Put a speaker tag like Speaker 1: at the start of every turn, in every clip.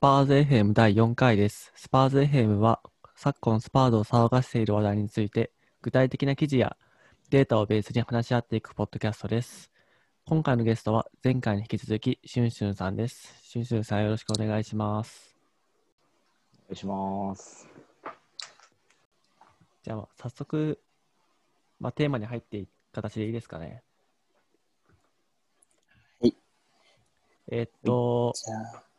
Speaker 1: パーズ FM 第4回です。スパーズ FM は昨今スパーズを騒がしている話題について具体的な記事やデータをベースに話し合っていくポッドキャストです。今回のゲストは前回に引き続きシュンシュンさんです。シュンシュンさんよろしくお願いします。
Speaker 2: お願いします。
Speaker 1: じゃあ早速、まあ、テーマに入っていく形でいいですかね。
Speaker 2: はい。
Speaker 1: えーっと、
Speaker 2: じゃあ、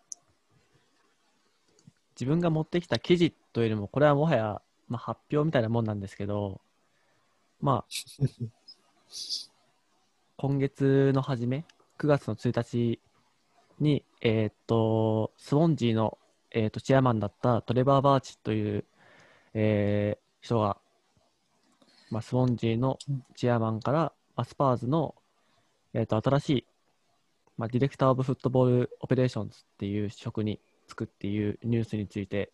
Speaker 1: 自分が持ってきた記事というよりも、これはもはや、まあ、発表みたいなもんなんですけど、まあ、今月の初め、9月の1日に、えーっと、スウォンジーの、えーっとチェアマンだったトレバー・バーチという、えー人が、まあ、スウォンジーのチェアマンから、まあ、スパーズの、えーっと新しい、まあ、 Director of Football Operations っていう職につくっていうニュースについて、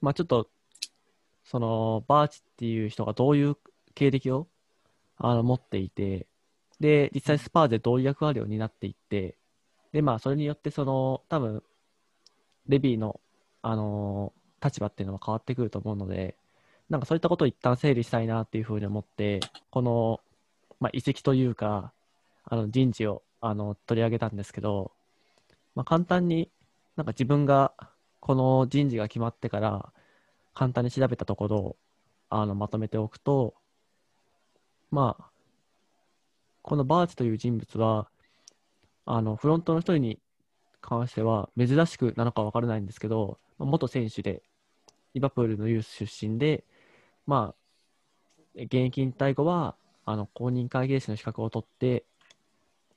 Speaker 1: まあ、ちょっと、その、バーチっていう人がどういう経歴をあの持っていて、で、実際スパーズでどういう役割を担っていって、で、まあ、それによって、その、多分、レビーの、あの立場っていうのは変わってくると思うので、なんかそういったことを一旦整理したいなっていうふうに思って、この、まあ、移籍というか、あの人事をあの取り上げたんですけど、まあ、簡単になんか自分がこの人事が決まってから簡単に調べたところあのまとめておくと、まあ、このバーチという人物はあのフロントの一人に関しては珍しくなのか分からないんですけど、元選手でリバプールのユース出身で、まあ、現役引退後はあの公認会計士の資格を取って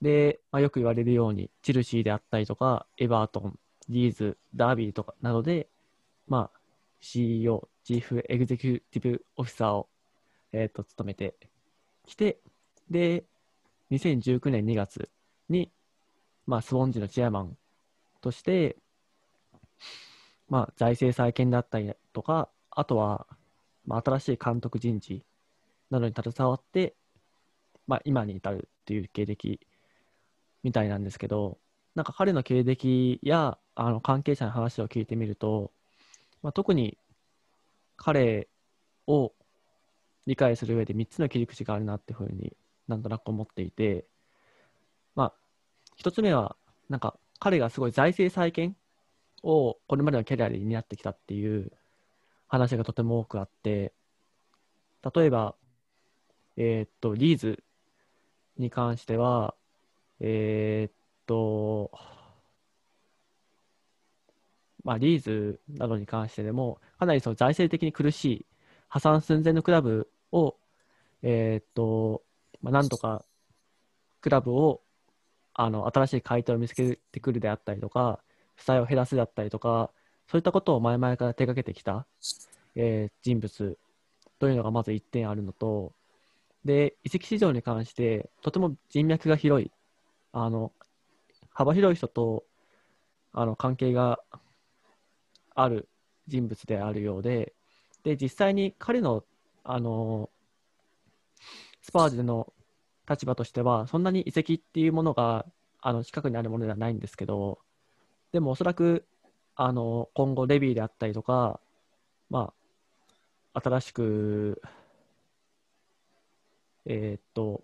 Speaker 1: で、まあ、よく言われるように、チルシーであったりとか、エバートン、リーズ、ダービーとかなどで、まあ、CEO、チーフエグゼクティブオフィサーを、えー、と務めてきて、で、2019年2月に、まあ、スウォンジのチェアマンとして、まあ、財政再建だったりとか、あとは、まあ、新しい監督人事などに携わって、まあ、今に至るっていう経歴みたいなんですけど、なんか彼の経歴やあの関係者の話を聞いてみると、まあ、特に彼を理解する上で3つの切り口があるなっていうふうになんとなく思っていて、まあ、1つ目は、なんか彼がすごい財政再建をこれまでのキャリアで担ってきたっていう話がとても多くあって、例えば、えーっと、リーズに関しては、えーと、まあ、リーズなどに関してでも、かなりその財政的に苦しい破産寸前のクラブを、えっと、まあ、なんとかクラブをあの新しい買い手を見つけてくるであったりとか、負債を減らすであったりとか、そういったことを前々から手掛けてきた、えー人物というのがまず1点あるのと、で、移籍市場に関して、とても人脈が広い、あの、幅広い人と、あの、関係がある人物であるようで、で、実際に彼の、あの、スパーズでの立場としては、そんなに移籍っていうものが、あの、近くにあるものではないんですけど、でもおそらく、あの、今後レビーであったりとか、まあ、新しく、えーっと、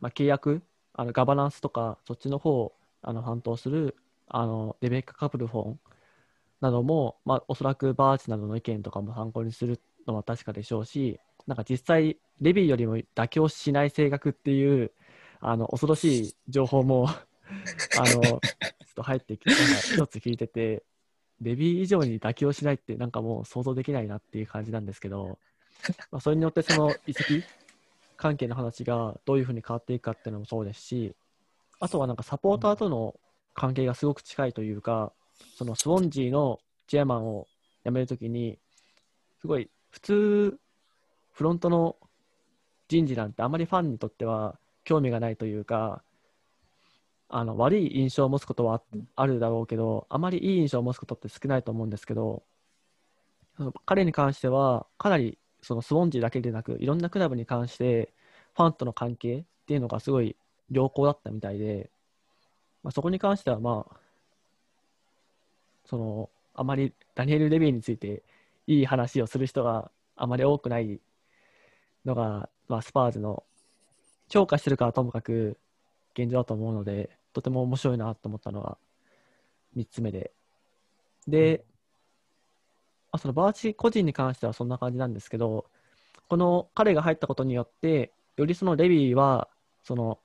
Speaker 1: まあ、契約、あのガバナンスとか、そっちの方をあの担当するあのレベッカ・カプルフォンなども、まあ、おそらくバーチなどの意見とかも参考にするのは確かでしょうし、なんか実際、レビーよりも妥協しない性格っていう、あの恐ろしい情報も あのちょっと入ってきて、一つ聞いてて、レビー以上に妥協しないって、なんかもう想像できないなっていう感じなんですけど、まあ、それによってその移籍関係の話がどういうふうに変わっていくかっていうのもそうですし、あとはなんかサポーターとの関係がすごく近いというか、そのスウォンジーのチェアマンを辞めるときに、すごい普通、フロントの人事なんてあまりファンにとっては興味がないというか、あの悪い印象を持つことはあるだろうけど、あまりいい印象を持つことって少ないと思うんですけど、彼に関しては、かなりそのスウォンジーだけでなく、いろんなクラブに関して、ファンとの関係っていうのがすごい良好だったみたいで、まあ、そこに関しては、まあ、そのあまりダニエル・レビーについていい話をする人があまり多くないのが、まあ、スパーズの評価してるかはともかく現状だと思うので、とても面白いなと思ったのが3つ目で。で、あそのバーチ個人に関してはそんな感じなんですけど、この彼が入ったことによって、よりそのレビーは、その、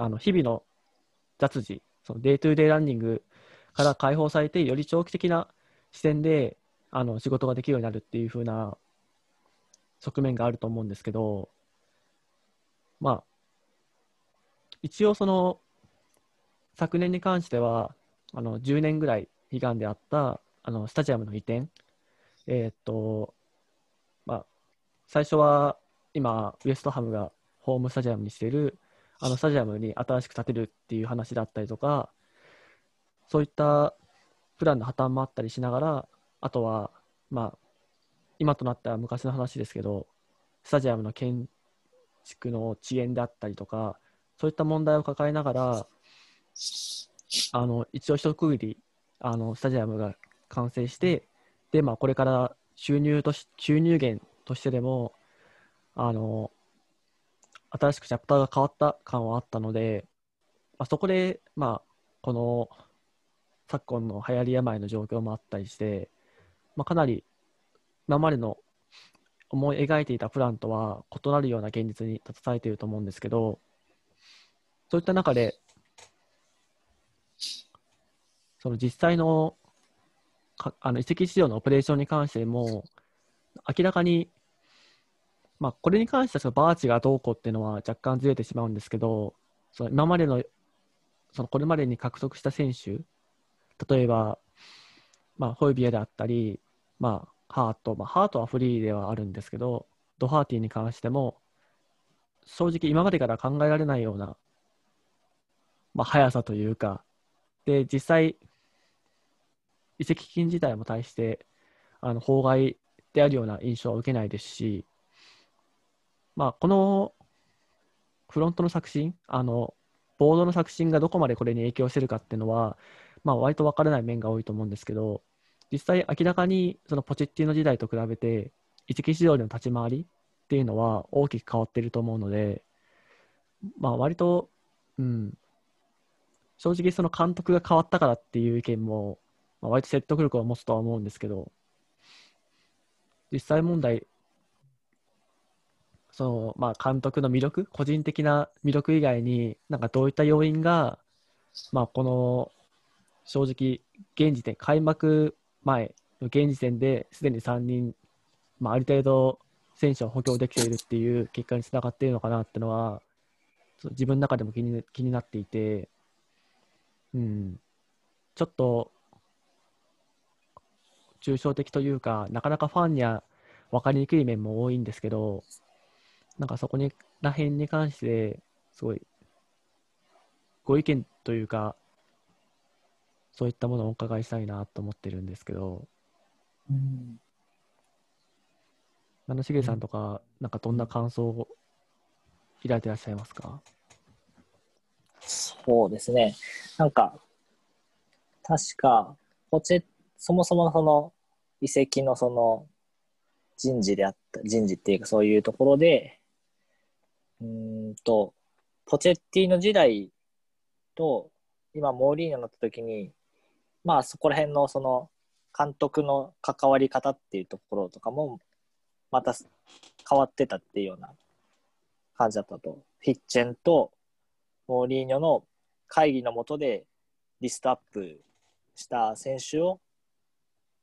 Speaker 1: あの日々の雑事、その day-to-day running から解放されて、より長期的な視点であの仕事ができるようになるっていう風な側面があると思うんですけど、まあ、一応その、昨年に関しては、あの10年ぐらい悲願であったあのスタジアムの移転、えー、っと、まあ、最初は今、ウエストハムがホームスタジアムにしている、あのスタジアムに新しく建てるっていう話だったりとか、そういったプランの破綻もあったりしながら、あとは、まあ、今となっては昔の話ですけど、スタジアムの建築の遅延であったりとか、そういった問題を抱えながら、あの一応一区切りあのスタジアムが完成して、でまあ、これから収入とし収入源としてでもあの新しくチャプターが変わった感はあったので、まあ、そこで、まあ、この昨今の流行り病の状況もあったりして、まあ、かなり今までの思い描いていたプランとは異なるような現実に立たされていると思うんですけど、そういった中で、その実際のあの移籍市場のオペレーションに関しても、明らかに、まあ、これに関してはそのバーチがどうこうっていうのは若干ずれてしまうんですけど、その今までの、そのこれまでに獲得した選手、例えば、まあ、ホイビエであったり、まあ、ハート、まあ、ハートはフリーではあるんですけど、ドハーティーに関しても、正直今までから考えられないような、まあ、速さというか、で、実際、移籍金自体も対して、あの、法外であるような印象は受けないですし、まあ、このフロントの作新、あの、ボードの作新がどこまでこれに影響してるかっていうのは、まあ、割と分からない面が多いと思うんですけど、実際明らかにそのポチッティの時代と比べて、移籍市場での立ち回りっていうのは大きく変わってると思うので、まあ、割と、うん、正直その監督が変わったからっていう意見も、まあ、割と説得力を持つとは思うんですけど、実際問題、そのまあ、監督の魅力、個人的な魅力以外に、なんかどういった要因が、まあ、この正直、現時点、開幕前の現時点ですでに3人、まあ、ある程度選手を補強できているっていう結果につながっているのかなっていうのは、自分の中でも気に気になっていて、うん、ちょっと抽象的というか、なかなかファンには分かりにくい面も多いんですけど、なんかそこにら辺に関して、すごい、ご意見というか、そういったものをお伺いしたいなと思ってるんですけど、うん、七重さんとか、なんかどんな感想を抱いていらっしゃいますか？
Speaker 3: そうですね。なんか、確か、ポチェ、そもそもその遺跡のその人事であった、人事っていうかそういうところで、うんと、ポチェッティの時代と、今、モーリーニョになった時に、まあそこら辺のその監督の関わり方っていうところとかもまた変わってたっていうような感じだったと。フィッチェンとモーリーニョの会議のもとでリストアップした選手を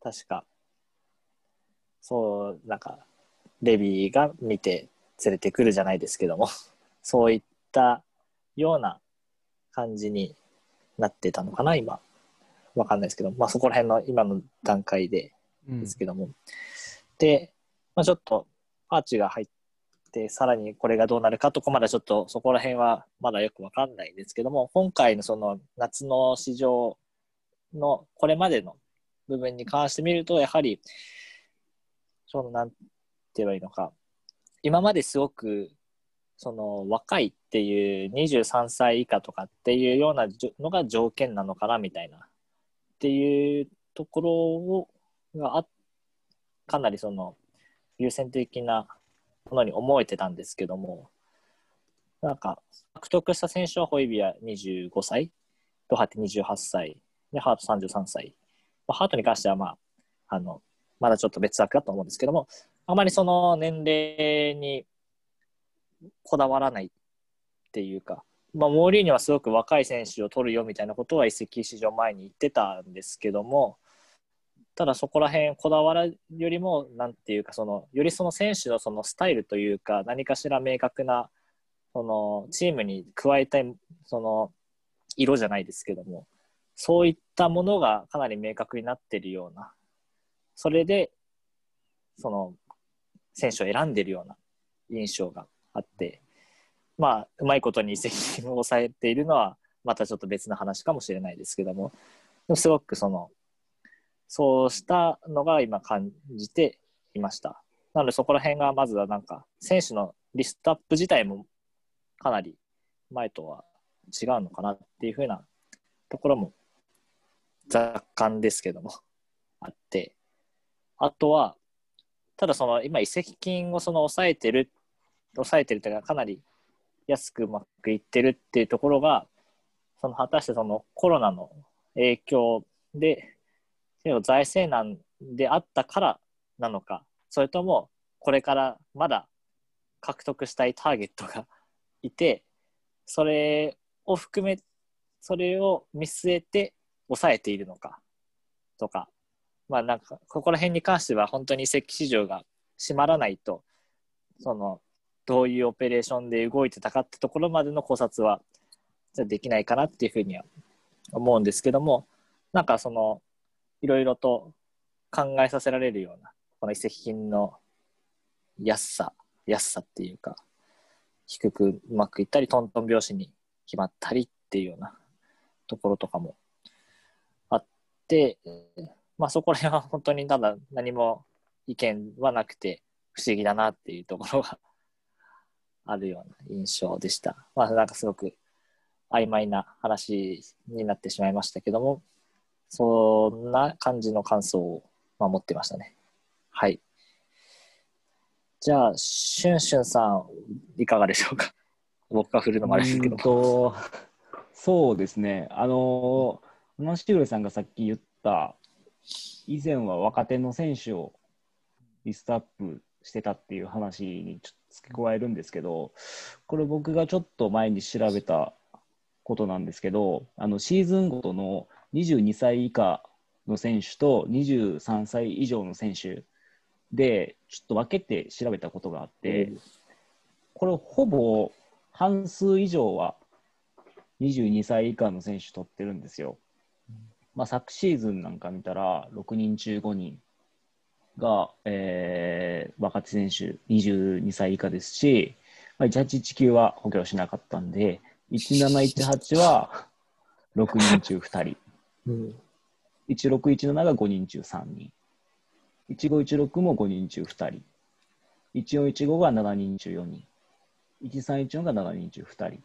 Speaker 3: 確かそうなんかレビーが見て連れてくるじゃないですけども そういったような感じになってたのかな今。わかんないですけど、まあ、そこら辺の今の段階でですけども、うん、で、まあ、ちょっとアーチが入ってさらにこれがどうなるかとかまだちょっとそこら辺はまだよくわかんないんですけども今回のその夏の市場のこれまでの部分に関してみるとやはりそのなんて言えばいいのか今まですごくその若いっていう23歳以下とかっていうようなのが条件なのかなみたいな。っていうところをがあかなりその優先的なものに思えてたんですけども、なんか獲得した選手はホイビア25歳、ドハテ28歳、でハート33歳。まあ、ハートに関しては、まあ、あのまだちょっと別枠だと思うんですけども、あまりその年齢にこだわらないっていうか、まあ、モーリーニョはすごく若い選手を取るよみたいなことは移籍市場前に言ってたんですけども、ただそこら辺こだわるよりも、なんていうか、その、よりその選手のそのスタイルというか、何かしら明確な、その、チームに加えたい、その、色じゃないですけども、そういったものがかなり明確になってるような、それで、その、選手を選んでるような印象があって、まあ、うまいことに移籍を抑えているのは、またちょっと別の話かもしれないですけども、でもすごくその、そうしたのが今感じていました。なのでそこら辺がまずはなんか、選手のリストアップ自体もかなり前とは違うのかなっていうふうなところも若干ですけどもあって、あとは、ただその今移籍金をその抑えてる、抑えてるというかかなり安くうまくいってるっていうところが、その果たしてそのコロナの影響で、財政難であったからなのか、それともこれからまだ獲得したいターゲットが いて、それを含め、それを見据えて抑えているのかとか、まあなんか、ここら辺に関しては本当に移籍市場が閉まらないと、その、どういうオペレーションで動いてたかってところまでの考察は、じゃできないかなっていうふうには思うんですけども、なんかその、いろいろと考えさせられるような、この移籍金の安さ、安さっていうか、低くうまくいったり、トントン拍子に決まったりっていうようなところとかもあって、まあそこら辺は本当にただ何も意見はなくて不思議だなっていうところが あるような印象でした。まあなんかすごく曖昧な話になってしまいましたけども、そんな感じの感想を持ってましたね。はい。じゃあ、しゅんしゅんさん、いかがでしょうか？僕が振るのもあれですけど
Speaker 2: そうですね。あの、マシュールさんがさっき言った、以前は若手の選手をリストアップしてたっていう話にちょっと付け加えるんですけど、これ僕がちょっと前に調べたことなんですけど、あのシーズンごとの22歳以下の選手と23歳以上の選手で、ちょっと分けて調べたことがあって、これほぼ半数以上は22歳以下の選手取ってるんですよ。まあ、昨シーズンなんか見たら、6人中5人が、えー、若手選手22歳以下ですし、まあ、1819は補強しなかったんで、1718は6人中2人。うん、1617が5人中3人。1516も5人中2人。1415が7人中4人。1314が7人中2人。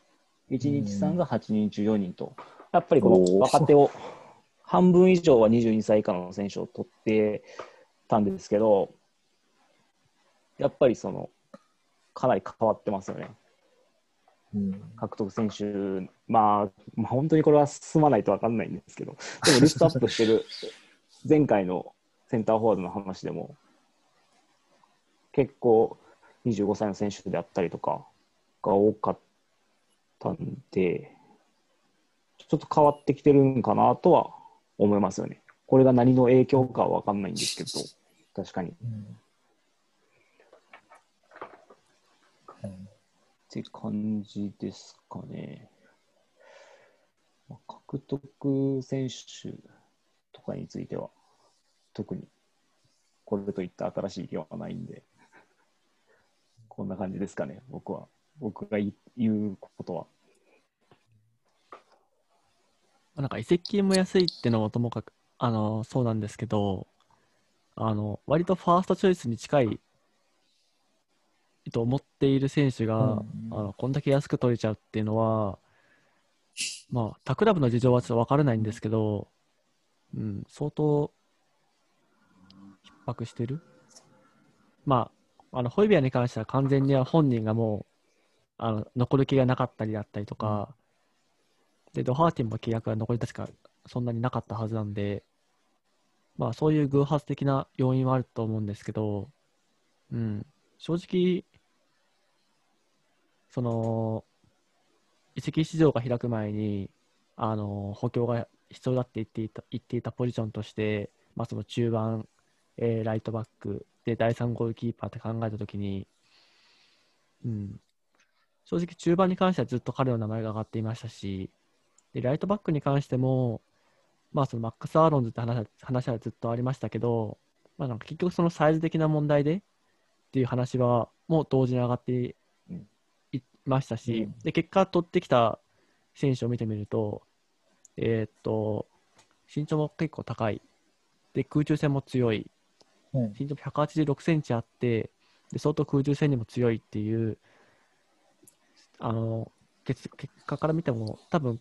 Speaker 2: 123が8人中4人と、やっぱりこの若手を半分以上は22歳以下の選手を取ってたんですけど、やっぱりその、かなり変わってますよね。うん、獲得選手、まあ、まあ、本当にこれは進まないと分かんないんですけど、でもリストアップしてる前回のセンターフォワードの話でも、結構25歳の選手であったりとかが多かったんで、ちょっと変わってきてるんかなとは思いますよね。これが何の影響かは分かんないんですけど、確かに。うんって感じですかね。獲得選手とかについては、特にこれといった新しい意見はないんで、こんな感じですかね、僕は。僕が言うことは。
Speaker 1: なんか移籍金も安いっていうのもともかく、あの、そうなんですけど、あの、割とファーストチョイスに近いと思っている選手が、うん、あのこんだけ安く取れちゃうっていうのは、まあ、他クラブの事情はちょっと分からないんですけど、うん、相当逼迫してる？まあ、あのホイビアに関しては完全に本人がもうあの残る気がなかったりだったりとか、でドハーティンも契約が残り確かそんなになかったはずなんで、まあ、そういう偶発的な要因はあると思うんですけど、うん、正直、その移籍市場が開く前に、あの補強が必要だって言っていた言っていたポジションとして、まあ、その中盤、えーライトバックで第3ゴールキーパーって考えたときに、うん、正直中盤に関してはずっと彼の名前が上がっていましたし、でライトバックに関しても、まあ、そのマックス・アーロンズって話は話はずっとありましたけど、まあ、なんか結局そのサイズ的な問題でっていう話はもう同時に上がっていましたし、
Speaker 2: うん。
Speaker 1: で結果取ってきた選手を見てみると、えーっと身長も結構高い。で空中戦も強い。
Speaker 3: うん。
Speaker 1: 身長も186センチあってで相当空中戦にも強いっていうあの結結果から見ても多分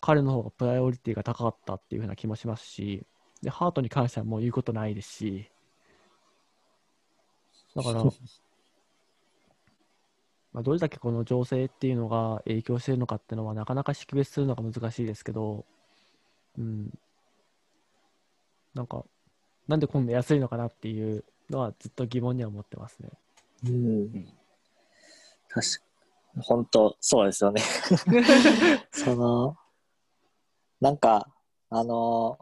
Speaker 1: 彼の方がプライオリティが高かったっていう風な気もしますしでハートに関してはもう言うことないですしだからまあどれだけこの情勢っていうのが影響しているのかっていうのはなかなか識別するのが難しいですけど、うん、なんかなんでこんな安いのかなっていうのはずっと疑問には思ってますね。
Speaker 3: うん。確か本当、そうですよね。その、なんか、あの、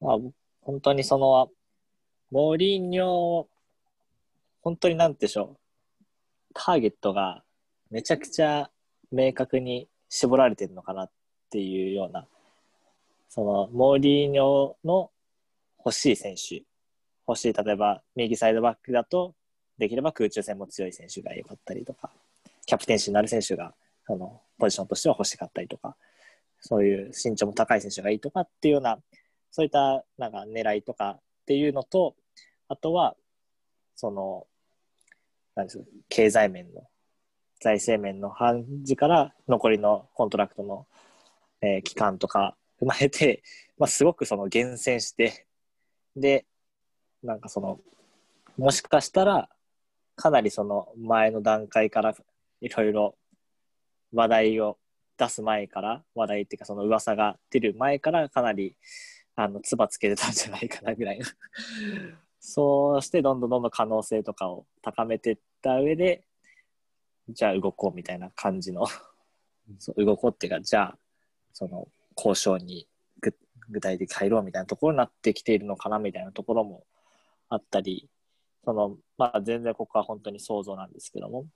Speaker 3: まあ、本当にその、モーリーニョ、本当になんてでしょう、ターゲットがめちゃくちゃ明確に絞られてるのかなっていうような、その、モーリーニョの欲しい選手、欲しい、例えば右サイドバックだと、できれば空中戦も強い選手が良かったりとか、キャプテンシーになる選手が、その、ポジションとしては欲しかったりとか、そういう身長も高い選手がいいとかっていうような、そういったなんか狙いとかっていうのと、あとは、その、なんですか経済面の、財政面の範疇から残りの contract の、えー期間とか踏まえて、まあ、すごくその厳選して、で、なんかその、もしかしたら、かなりその前の段階からいろいろ話題を出す前から、話題っていうかその噂が出る前からかなり、あの、唾つけてたんじゃないかなぐらいの。そうしてどんどんどんどん可能性とかを高めていった上で、じゃあ動こうみたいな感じの、そう動こうっていうか、じゃあ、その交渉に具具体的に入ろうみたいなところになってきているのかなみたいなところもあったり、その、まあ全然ここは本当に想像なんですけども、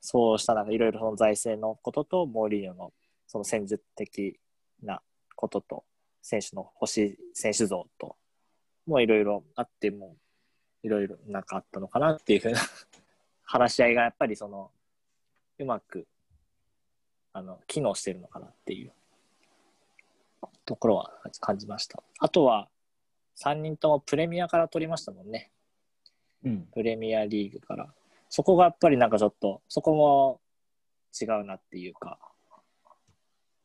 Speaker 3: そうしたなんかいろいろその財政のことと、モーリーニョのその戦術的なことと、選手の欲しい選手像と、もういろいろあっても、いろいろなんかあったのかなっていうふうな 話し合いがやっぱりその、うまく、あの、機能してるのかなっていうところは感じました。あとは、3人ともプレミアから取りましたもんね。
Speaker 2: うん。
Speaker 3: プレミアリーグから。そこがやっぱりなんかちょっと、そこも違うなっていうか、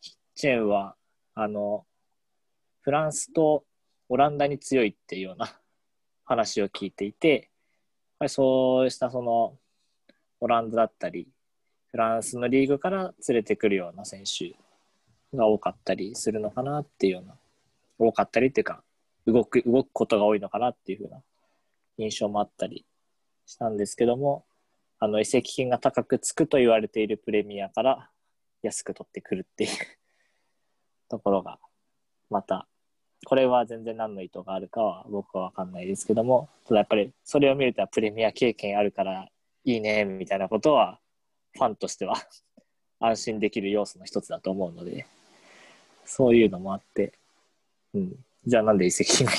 Speaker 3: キッチェンは、あの、フランスとオランダに強いっていうような 話を聞いていて、やっぱりそうしたその、オランダだったり、フランスのリーグから連れてくるような選手が多かったりするのかなっていうような、多かったりっていうか、動く、動くことが多いのかなっていうふうな印象もあったりしたんですけども、あの移籍金が高くつくと言われているプレミアから安く取ってくるっていうところが、また、これは全然何の意図があるかは僕は分かんないですけども、ただやっぱりそれを見るとプレミア経験あるからいいねみたいなことは、ファンとしては 安心できる要素の一つだと思うので、そういうのもあって、うん、じゃあなんで移籍金が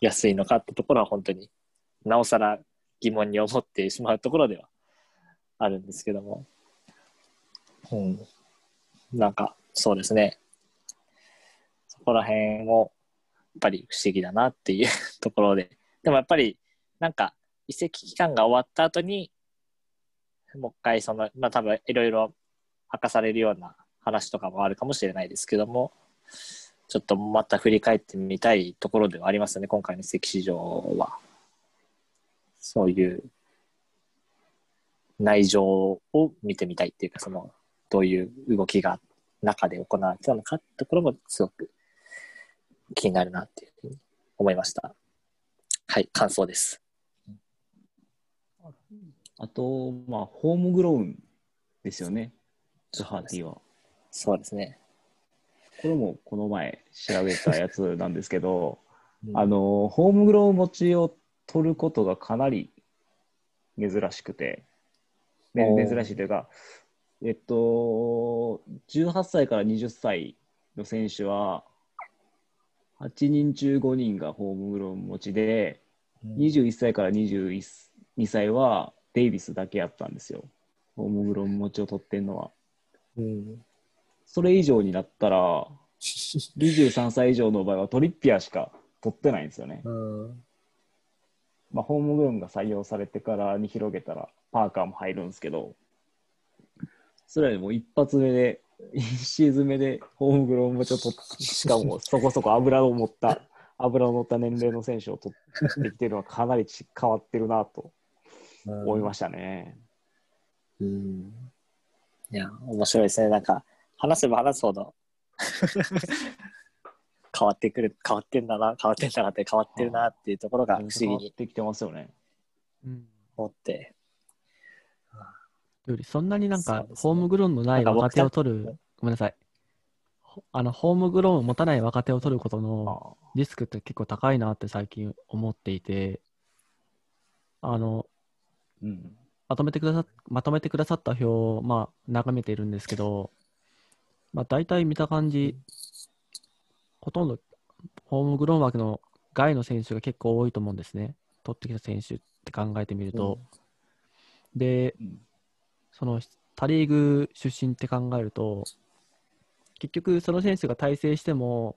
Speaker 3: 安いのかってところは本当になおさら疑問に思ってしまうところではあるんですけども、う。ん、なんかそうですね。そこら辺もやっぱり不思議だなっていう ところで。でもやっぱりなんか移籍期間が終わった後にもう一回そのまあ多分いろいろ明かされるような話とかもあるかもしれないですけどもちょっとまた振り返ってみたいところではありますよね、今回の移籍市場は。そういう内情を見てみたいっていうか、その、どういう動きが中で行われてたのかってところもすごく気になるなっていうふうに思いました。はい、感想です。
Speaker 2: あと、まあ、ホームグローンですよね、ズハーティは。
Speaker 3: そうですね。
Speaker 2: これもこの前調べたやつなんですけど、
Speaker 3: うん
Speaker 2: あの、ホームグローン持ちを取ることがかなり珍しくて、珍しいというか、えっと、18歳から20歳の選手は、8人中5人がホームグローン持ちで、21歳から22歳はデイビスだけやったんですよ。ホームグローン持ちを取ってんのは。
Speaker 3: うん。
Speaker 2: それ以上になったら、23歳以上の場合はトリッピアーしか取ってないんですよね。
Speaker 3: うん。
Speaker 2: まあ、ホームグローンが採用されてからに広げたら、パーカーも入るんですけど、それよりも一発目で、1シーズン目でホームグローン持ちを取って、しかもそこそこ油を持った、油を乗った年齢の選手を取ってきてるのはかなりち変わってるなと思いましたね。
Speaker 3: うん。いや、面白いですね。なんか、話せば話すほど、変わってくる、変わってんだな、変わってんだなって変わってるなっていうところが不思議
Speaker 2: 変わっ
Speaker 3: に
Speaker 2: てきてますよね。
Speaker 1: うん。
Speaker 3: 思って。
Speaker 1: よりそんなになんかホームグローンのない若手を取
Speaker 3: た
Speaker 1: る、ごめんなさい。ほあの、ホームグローンを持たない若手を取ることの
Speaker 2: あ
Speaker 1: リスクって結構高いなって最近思っていて、あの、
Speaker 2: うん。
Speaker 1: まとめてくださまとめてくださった表を、まあ、眺めているんですけど、まあ、大体見た感じ、ほとんどホームグローン枠の外の選手が結構多いと思うんですね。取ってきた選手って考えてみると。で、
Speaker 2: うん
Speaker 1: その他リーグ出身って考えると、結局その選手が大成しても、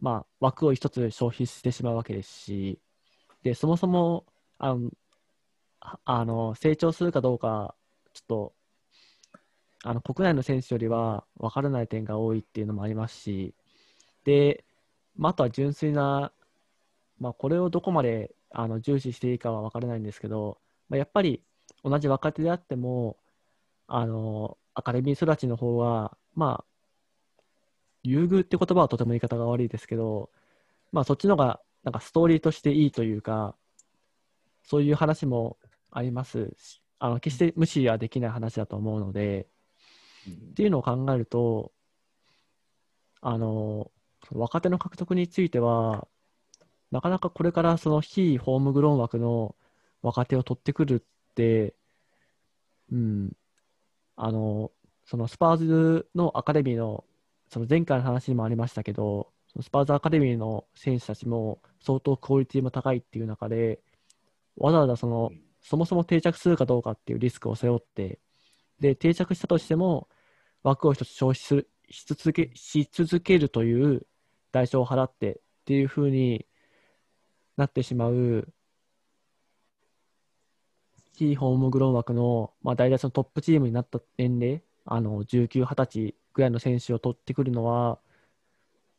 Speaker 1: まあ、枠を一つ消費してしまうわけですし、で、そもそも、あの、あの成長するかどうか、ちょっと、あの国内の選手よりは分からない点が多いっていうのもありますし、で、まあ、あとは純粋な、まあ、これをどこまであの重視していいかは分からないんですけど、まあ、やっぱり同じ若手であっても、あのアカデミー育ちの方は、まあ、優遇って言葉はとても言い方が悪いですけど、まあ、そっちの方がなんかストーリーとしていいというか、そういう話もあります。し、あの決して無視はできない話だと思うので、っていうのを考えると、あの若手の獲得については、なかなかこれからその非ホームグローン枠の若手を取ってくるって、うん、あのそのスパーズのアカデミーの、その前回の話にもありましたけど、そのスパーズアカデミーの選手たちも相当クオリティも高いっていう中で、わざわざその、そもそも定着するかどうかっていうリスクを背負って、で、定着したとしても、枠を一つ消費するし続けし続けるという代償を払ってっていうふうになってしまう、非ホームグローン枠の、まあ、大体そのトップチームになった年齢、あの19、20歳ぐらいの選手を取ってくるのは、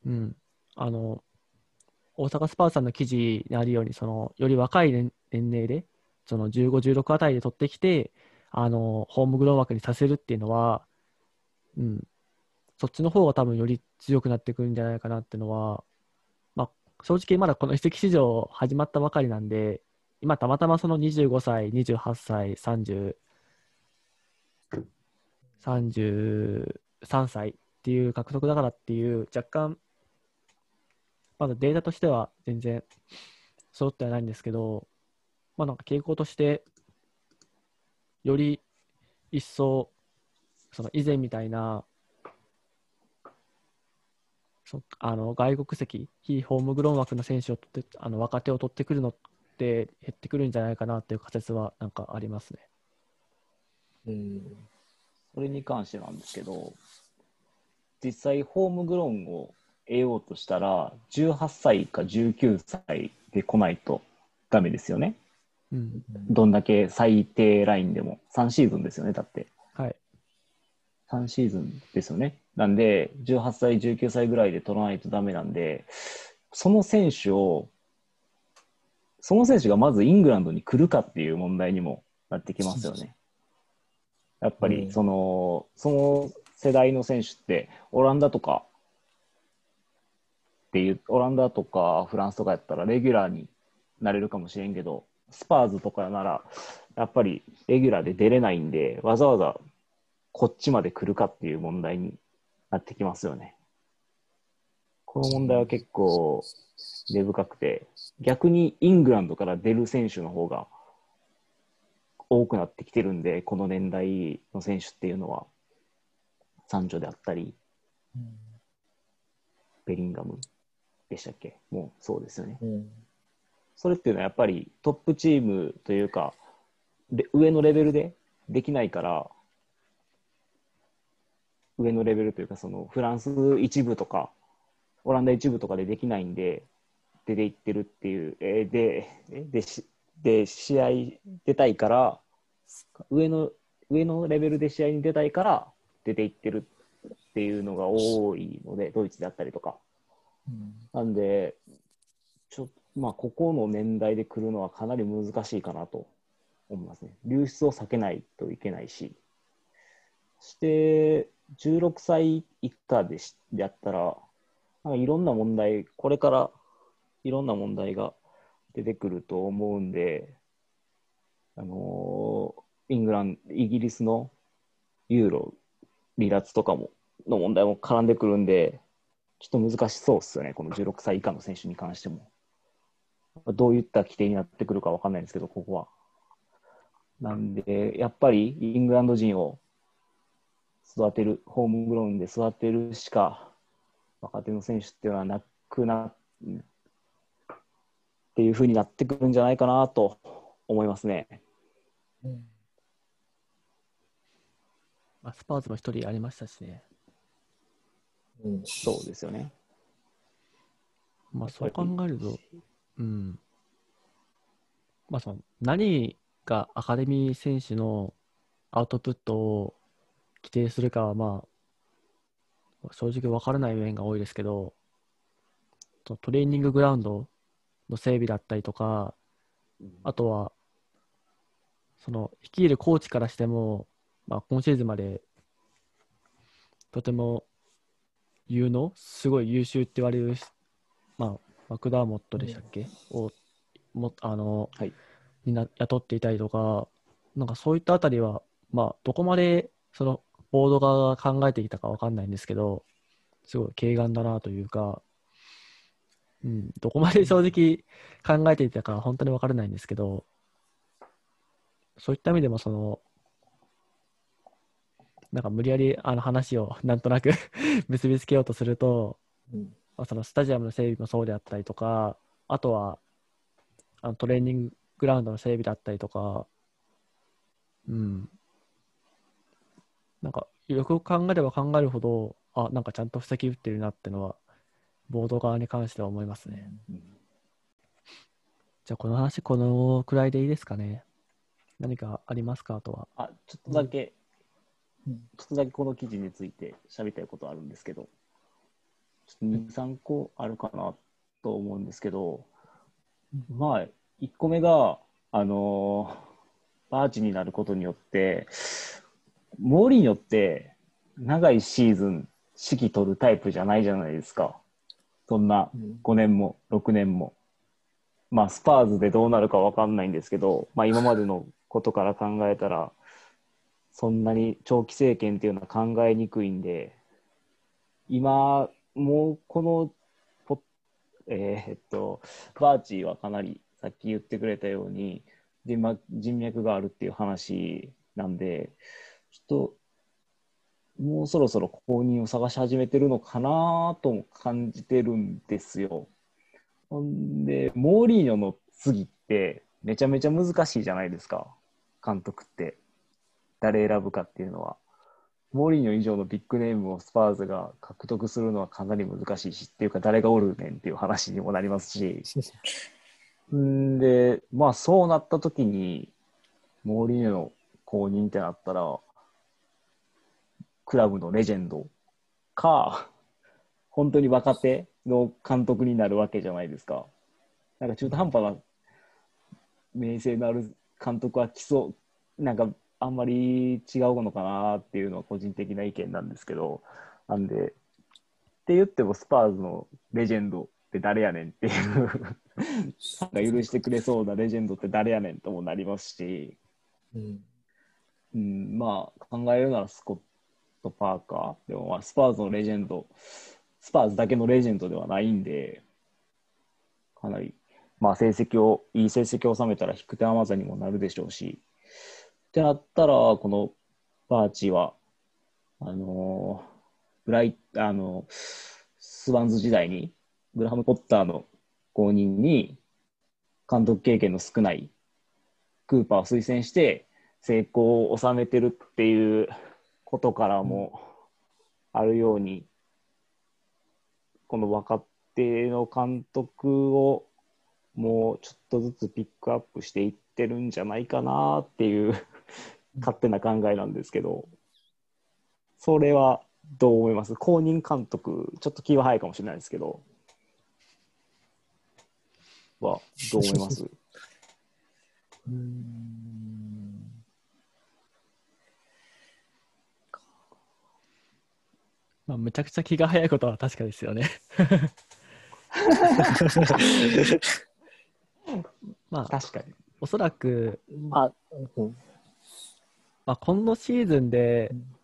Speaker 1: うん、あの大阪スパーさんの記事にあるように、そのより若い年年齢で、その15、16あたりで取ってきて、あのホームグローン枠にさせるっていうのは、うん、そっちの方が多分より強くなってくるんじゃないかなっていうのは、まあ、正直まだこの移籍市場始まったばかりなんで、今たまたまその25歳、28歳、30、33歳っていう獲得だからっていう若干、まだデータとしては全然揃ってはないんですけど、まあなんか傾向として、より一層、その以前みたいな、そあの外国籍、非ホームグローン枠の選手を取って、あの若手を取ってくるのって減ってくるんじゃないかなっていう仮説はなんかありますね。
Speaker 3: うん。
Speaker 2: それに関してなんですけど、実際、ホームグローンを得ようとしたら、18歳か19歳で来ないとダメですよね。
Speaker 1: うん。
Speaker 2: どんだけ最低ラインでも。3シーズンですよね、だって。
Speaker 1: はい。
Speaker 2: 3シーズンですよね。なんで、18歳、19歳ぐらいで取らないとダメなんで、その選手を、その選手がまずイングランドに来るかっていう問題にもなってきますよね。やっぱり、その、その世代の選手って、オランダとかっていう、オランダとかフランスとかやったらレギュラーになれるかもしれんけど、スパーズとかなら、やっぱりレギュラーで出れないんで、わざわざこっちまで来るかっていう問題になってきますよね。この問題は結構根深くて、逆にイングランドから出る選手の方が多くなってきてるんで、この年代の選手っていうのは、サンジョであったり、ベリンガムでしたっけ？もうそうですよね。
Speaker 3: うん。
Speaker 2: それっていうのはやっぱりトップチームというか、で上のレベルでできないから、上のレベルというか、そのフランス一部とか、オランダ一部とかでできないんで、出ていってるっていう、えーで、えでしで試合出たいから、上の上のレベルで試合に出たいから出ていってるっていうのが多いので、ドイツであったりとか。なんで、ちょまあ、ここの年代で来るのはかなり難しいかなと思いますね。流出を避けないといけないし。そして、16歳以下でしであったら、なんかいろんな問題、これからいろんな問題が出てくると思うんで、あのイングランド、イギリスのユーロ離脱とかも、の問題も絡んでくるんで、ちょっと難しそうっすよね、この16歳以下の選手に関しても。どういった規定になってくるかわかんないんですけど、ここは。なんで、やっぱりイングランド人を育てる、ホームグラウンで育てるしか、若手の選手っていうのはなくな、っていうふうになってくるんじゃないかなと思いますね。
Speaker 1: まあ、スパーズも一人ありましたしね。
Speaker 3: うん。
Speaker 2: そうですよね。
Speaker 1: まあ、そう考えると、うん。まあ、その、何がアカデミー選手のアウトプットを規定するかは、まあ、正直分からない面が多いですけど、トレーニンググラウンドの整備だったりとか、あとは、その、率いるコーチからしても、まあ、今シーズンまで、とても有能、すごい優秀って言われる、まあ、マクダーモットでしたっけ、をもあの、
Speaker 2: はい。
Speaker 1: にな雇っていたりとか、なんかそういったあたりは、まあ、どこまでそのボード側が考えていたかわかんないんですけど、すごい軽眼だなというか、うん、どこまで正直考えていたかは本当にわからないんですけど、そういった意味でもその、なんか無理やりあの話をなんとなく 結びつけようとすると、
Speaker 3: うん
Speaker 1: まあ、そのスタジアムの整備もそうであったりとか、あとはあのトレーニンググラウンドの整備だったりとか、うん。なんか、よく考えれば考えるほど、あ、なんかちゃんと布石打ってるなってのは、ボード側に関しては思いますね。じゃあ、この話、このくらいでいいですかね。何かありますか？あとは。
Speaker 2: あ、ちょっとだけ、
Speaker 3: うん
Speaker 2: ちょっとだけこの記事について喋りたいことあるんですけど、ちょっと2、3個あるかなと思うんですけど、まあ、1個目が、あのーバーチになることによって、モーリーニョって長いシーズン指揮取るタイプじゃないじゃないですか。そんな
Speaker 3: うん
Speaker 2: 5年も6年も。まあ、スパーズでどうなるかわかんないんですけど、まあ、今までのことから考えたら、そんなに長期政権っていうのは考えにくいんで、今、もうこのポ、えーっと、バーチーはかなり、さっき言ってくれたように、人脈があるっていう話なんで、ちょっと、もうそろそろ公認を探し始めてるのかなとも感じてるんですよ。ほんで、モーリーニョの次ってめちゃめちゃ難しいじゃないですか、監督って。誰選ぶかっていうのは。モーリーニョ以上のビッグネームをスパーズが獲得するのはかなり難しいし、っていうか誰がおるねんっていう話にもなりますし。んで、まあそうなった時に、モーリーニョの公認ってなったら、クラブのレジェンドか、本当に若手の監督になるわけじゃないですか。なんか中途半端な名声のある監督は来そう、なんかあんまり違うのかなっていうのは個人的な意見なんですけど、なんで、って言ってもスパーズのレジェンドって誰やねんっていうなんか許してくれそうなレジェンドって誰やねんともなりますし、
Speaker 3: うん。
Speaker 2: うん、まあ考えるならスコット・パーカー、でもまあスパーズのレジェンド、スパーズだけのレジェンドではないんで、かなり、まあ成績を、いい成績を収めたら引く手あまたにもなるでしょうし、ってなったら、このバーチは、あのブライあのスワンズ時代に、グラハム・ポッターの後任に、監督経験の少ないクーパーを推薦して、成功を収めてるっていうことからもあるように、この若手の監督をもうちょっとずつピックアップしていってるんじゃないかなっていう勝手な考えなんですけど、それはどう思います？公認監督、ちょっと気は早いかもしれないですけど、はどう思います？
Speaker 3: うーん。
Speaker 1: まあ、むちゃくちゃ気が早いことは確かですよね。まあ、
Speaker 2: 確かに。
Speaker 1: おそらく、
Speaker 3: まあ、うん。
Speaker 1: まあ、今のシーズンで
Speaker 3: うん、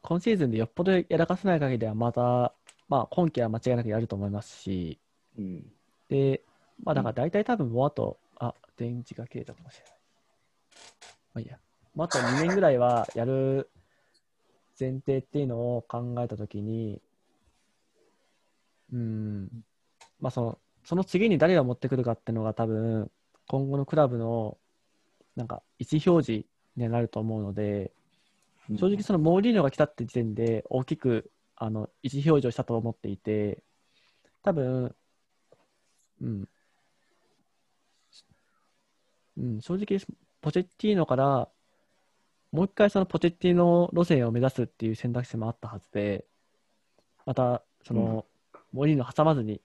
Speaker 1: 今シーズンでよっぽどやらかせない限りでは、また、まあ、今季は間違いなくやると思いますし、
Speaker 2: うん。
Speaker 1: で、まあ、だから大体多分もうあと、あ、電池が切れたかもしれない。まあいいや。まあ、あと2年ぐらいはやる前提っていうのを考えたときに、うん、まあその、その次に誰が持ってくるかっていうのが多分、今後のクラブの、なんか、位置表示になると思うので、正直そのモーリーノが来たって時点で大きくあの位置表示をしたと思っていて、多分、うん。うん、正直、ポチェッティーノから、もう一回そのポチェッティーノ路線を目指すっていう選択肢もあったはずで、また、その、モーリーノ挟まずに、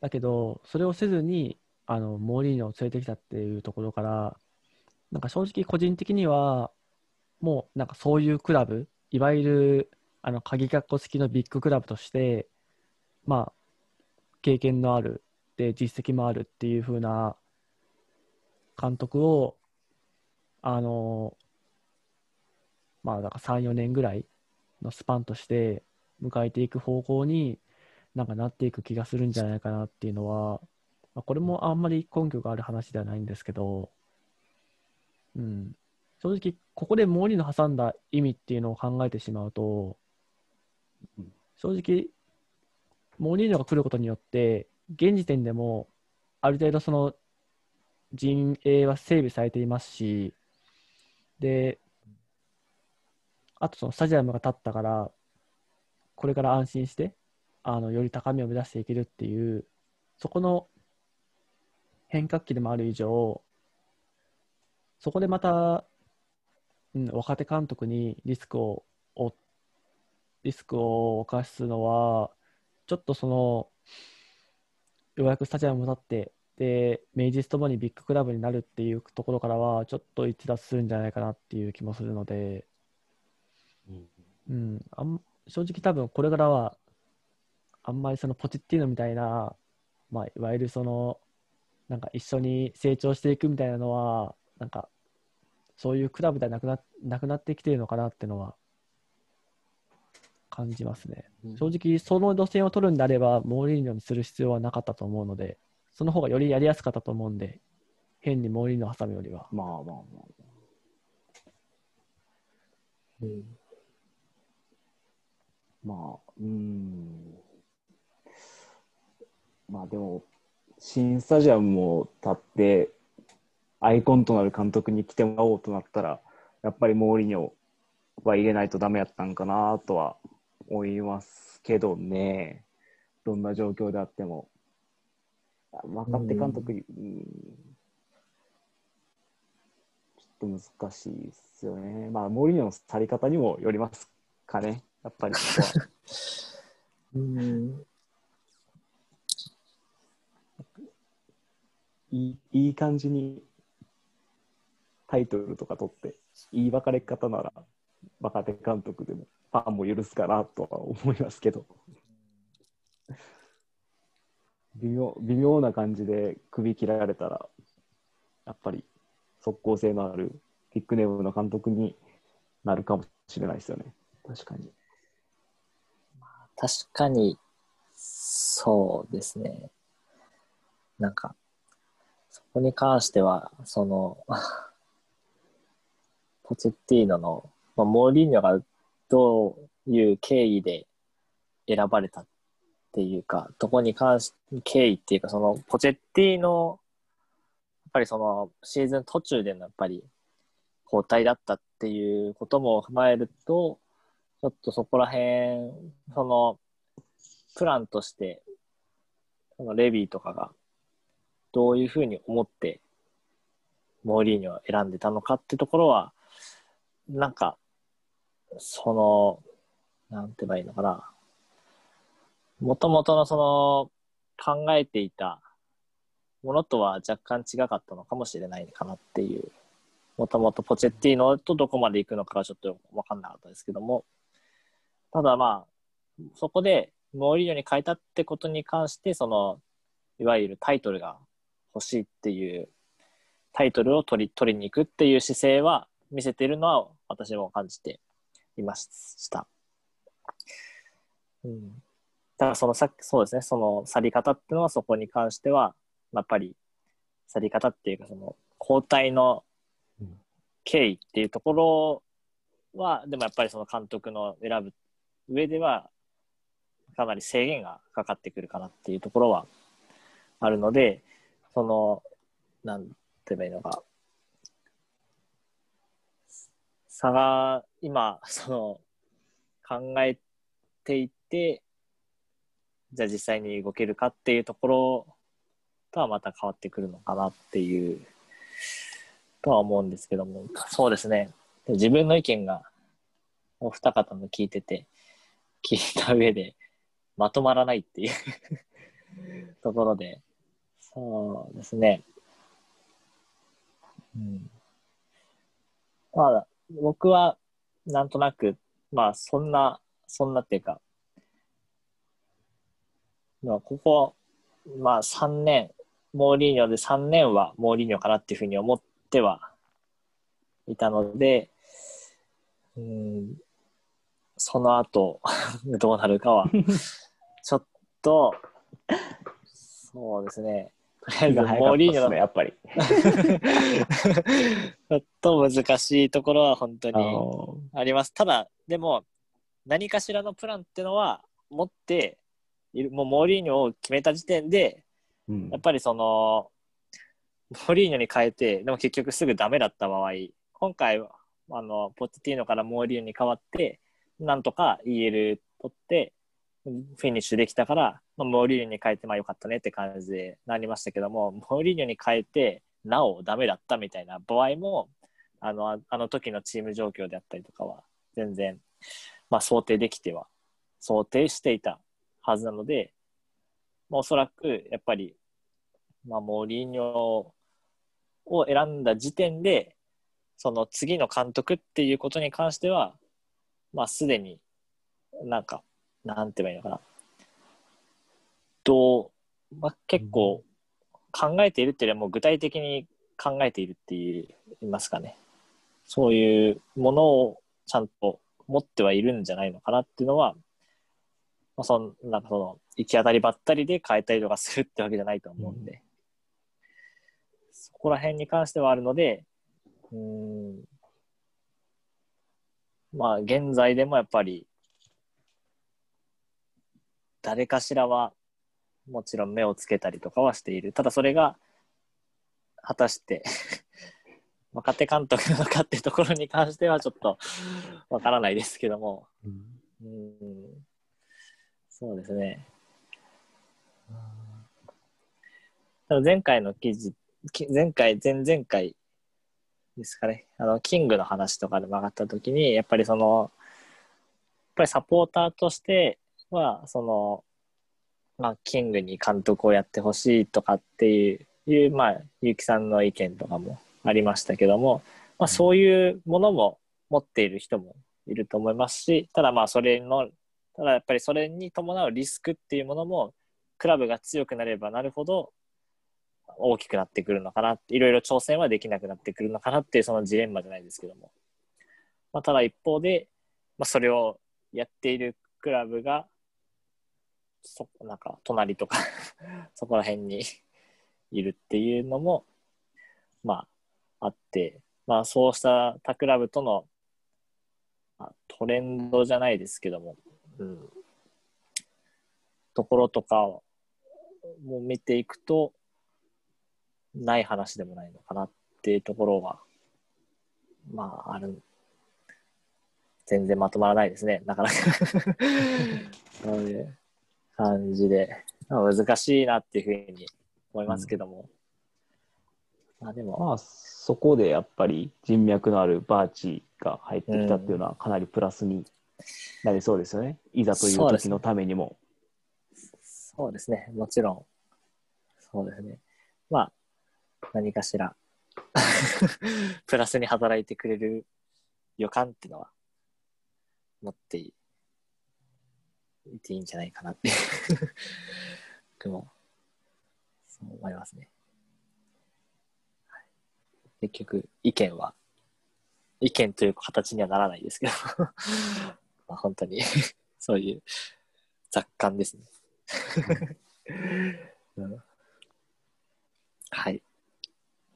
Speaker 1: だけど、それをせずに、あの、モーリーノを連れてきたっていうところから、なんか正直個人的には、もうなんかそういうクラブ、いわゆるあの鍵括弧付きのビッグクラブとして、まあ、経験のある、で、実績もあるっていう風な監督を、あの、まあ、だから3、4年ぐらいのスパンとして迎えていく方向になんかなっていく気がするんじゃないかなっていうのは、まあ、これもあんまり根拠がある話ではないんですけど、うん、正直、ここでモーリーノ挟んだ意味っていうのを考えてしまうと、正直、モーリーノが来ることによって、現時点でもある程度その陣営は整備されていますし、で、あとそのスタジアムが建ったから、これから安心して、あの、より高みを目指していけるっていう、そこの変革期でもある以上、そこでまた、うん、若手監督にリスクをリスクを冒すのは、ちょっとその、ようやくスタジアムも建って、で、名実ともにビッグクラブになるっていうところからは、ちょっと逸脱するんじゃないかなっていう気もするので、うん、あん正直多分これからは、あんまりそのポチッティーノみたいな、まあ、いわゆるその、なんか一緒に成長していくみたいなのは、なんか、そういうクラブではなくななくなってきているのかなっていうのは感じますね。正直、その路線を取るんであれば、モーリーニョにする必要はなかったと思うので、その方がよりやりやすかったと思うんで、変にモーリーニョを挟むよりは。
Speaker 2: まあまあまあ。
Speaker 3: うん
Speaker 2: まあ、うん。まあでも、新スタジアムも建って、アイコンとなる監督に来てもらおうとなったら、やっぱりモーリニョは入れないとダメやったんかなとは思いますけどね。どんな状況であっても。若手監督に、うん。ちょっと難しいですよね。まあ、モーリーニョの去り方にもよりますかね、やっぱり。
Speaker 3: うん。
Speaker 2: いいいい感じにタイトルとか取って、いい別れ方なら若手監督でもファンも許すかなとは思いますけど。微妙微妙な感じで首切られたら、やっぱり速攻性のあるビッグネームの監督になるかもしれないですよね。確かに。
Speaker 3: 確かに、そうですね。なんか、そこに関しては、その、ポチェッティーノの、まあ、モーリーニョがどういう経緯で選ばれたっていうか、とこに関し、経緯っていうか、その、ポチェッティーノ、やっぱりその、シーズン途中でのやっぱり、交代だったっていうことも踏まえると、ちょっとそこら辺、その、プランとして、そのレビーとかが、どういうふうに思って、モーリーニョを選んでたのかってところは、なんか、その、なんて言えばいいのかな。もともとのその、考えていたものとは若干違かったのかもしれないかなっていう。もともとポチェッティーノとどこまで行くのかはちょっとわかんなかったですけども、ただまあ、そこでモーリーニョに変えたってことに関して、その、いわゆるタイトルが欲しいっていう、タイトルを取り、取りに行くっていう姿勢は見せているのは私も感じていました。うん。だからそのさっき、そうですね、その去り方っていうのはそこに関しては、やっぱり去り方っていうかその交代の
Speaker 2: うん。
Speaker 3: 経緯っていうところは、でもやっぱりその監督の選ぶ上では、かなり制限がかかってくるかなっていうところはあるので、その、なんて言えばいいのか、差が今、その、考えていて、じゃあ実際に動けるかっていうところとはまた変わってくるのかなっていう、とは思うんですけども、そうですね。自分の意見がお二方の聞いてて、聞いた上でまとまらないっていう ところで、そうですね。うん。まあ、僕はなんとなく、まあそんな、そんなっていうか、まあここ、まあ3年、モーリーニョで3年はモーリーニョかなっていうふうに思ってはいたので、うん、その後 どうなるかは、ちょっと、そうですね。とりあえず、モーリーニョの
Speaker 2: ね、やっぱり。
Speaker 3: ちょっと難しいところは本当
Speaker 2: あ
Speaker 3: に
Speaker 2: の
Speaker 3: あります。ただ、でも、何かしらのプランってのは持ってもうモーリーニョを決めた時点で、
Speaker 2: うん。
Speaker 3: やっぱりその、モーリーニョに変えて、でも結局すぐダメだった場合、今回は、あの、ポテティーノからモーリーニョに変わって、なんとか EL 取って、フィニッシュできたから、まあ、モーリーニョに変えて、まあよかったねって感じでなりましたけども、モーリーニョに変えて、なおダメだったみたいな場合も、あの、ああの時のチーム状況であったりとかは、全然、まあ想定できては、想定していたはずなので、まあ、おそらく、やっぱり、まあ、モーリーニョを選んだ時点で、その次の監督っていうことに関しては、まあ、すでになんか、なんて言えばいいのかな。どう、まあ、結構考えているっていうよりはもう具体的に考えているって、言いますかね。そういうものをちゃんと持ってはいるんじゃないのかなっていうのは、まあ、その、なんかその、行き当たりばったりで変えたりとかするってわけじゃないと思うんで、そこら辺に関してはあるので、うーん、まあ、現在でもやっぱり、誰かしらは、もちろん目をつけたりとかはしている。ただそれが、果たして、若手監督なのかっていうところに関してはちょっとわからないですけども、
Speaker 2: うん。
Speaker 3: うんそうですね。前回の記事、き前回、前々回ですかね、あの、キングの話とかで曲がった時に、やっぱりその、やっぱりサポーターとしては、その、まあ、キングに監督をやってほしいとかっていう、いうまあ、結城さんの意見とかもありましたけども、まあ、そういうものも持っている人もいると思いますし、ただまあ、それの、ただやっぱりそれに伴うリスクっていうものも、クラブが強くなればなるほど、大きくなってくるのかな、いろいろ挑戦はできなくなってくるのかなっていうそのジレンマじゃないですけども。まあ、ただ一方で、まあ、それをやっているクラブが、そなんか隣とか そこら辺にいるっていうのも、まあ、あって、まあ、そうした他クラブとの、トレンドじゃないですけども、うん、ところとかをも見ていくと、ない話でもないのかなっていうところは、まあ、ある。全然まとまらないですね、なかなか。そういう感じで、難しいなっていうふうに思いますけども。まあでも、
Speaker 2: まあ、そこでやっぱり人脈のあるバーチが入ってきたっていうのはかなりプラスになりそうですよね。いざという時のためにも。
Speaker 3: そうですね、もちろん。そうですね。まあ、何かしら、プラスに働いてくれる予感っていうのは、持っていていいんじゃないかなっていう 僕も、そう思いますね。はい結局、意見は、意見という形にはならないですけど、まあ本当に、そういう雑感ですね。うんはい。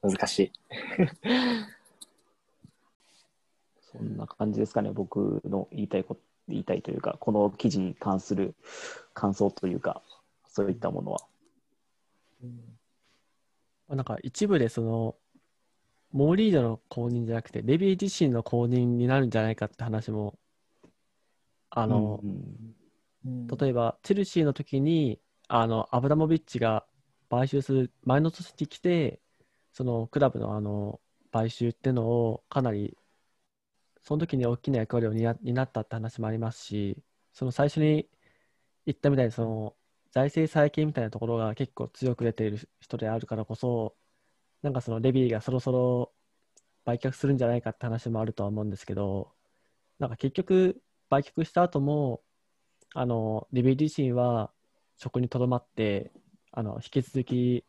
Speaker 3: 難しい。
Speaker 2: そんな感じですかね、僕の言いたいこと、言いたいというか、この記事に関する感想というか、そういったものは。
Speaker 1: まあなんか一部でその、モーリードの公認じゃなくて、レビー自身の公認になるんじゃないかって話も、あの、
Speaker 2: うん。
Speaker 1: 例えば、チェルシーの時に、あの、アブラモビッチが買収する前の年に来て、そのクラブのあの、買収っていうのをかなり、その時に大きな役割を担担ったって話もありますし、その最初に言ったみたいに、その、財政再建みたいなところが結構強く出ている人であるからこそ、なんかそのレビーがそろそろ売却するんじゃないかって話もあるとは思うんですけど、なんか結局、売却した後も、あの、レビー自身は職にとどまって、あの、引き続き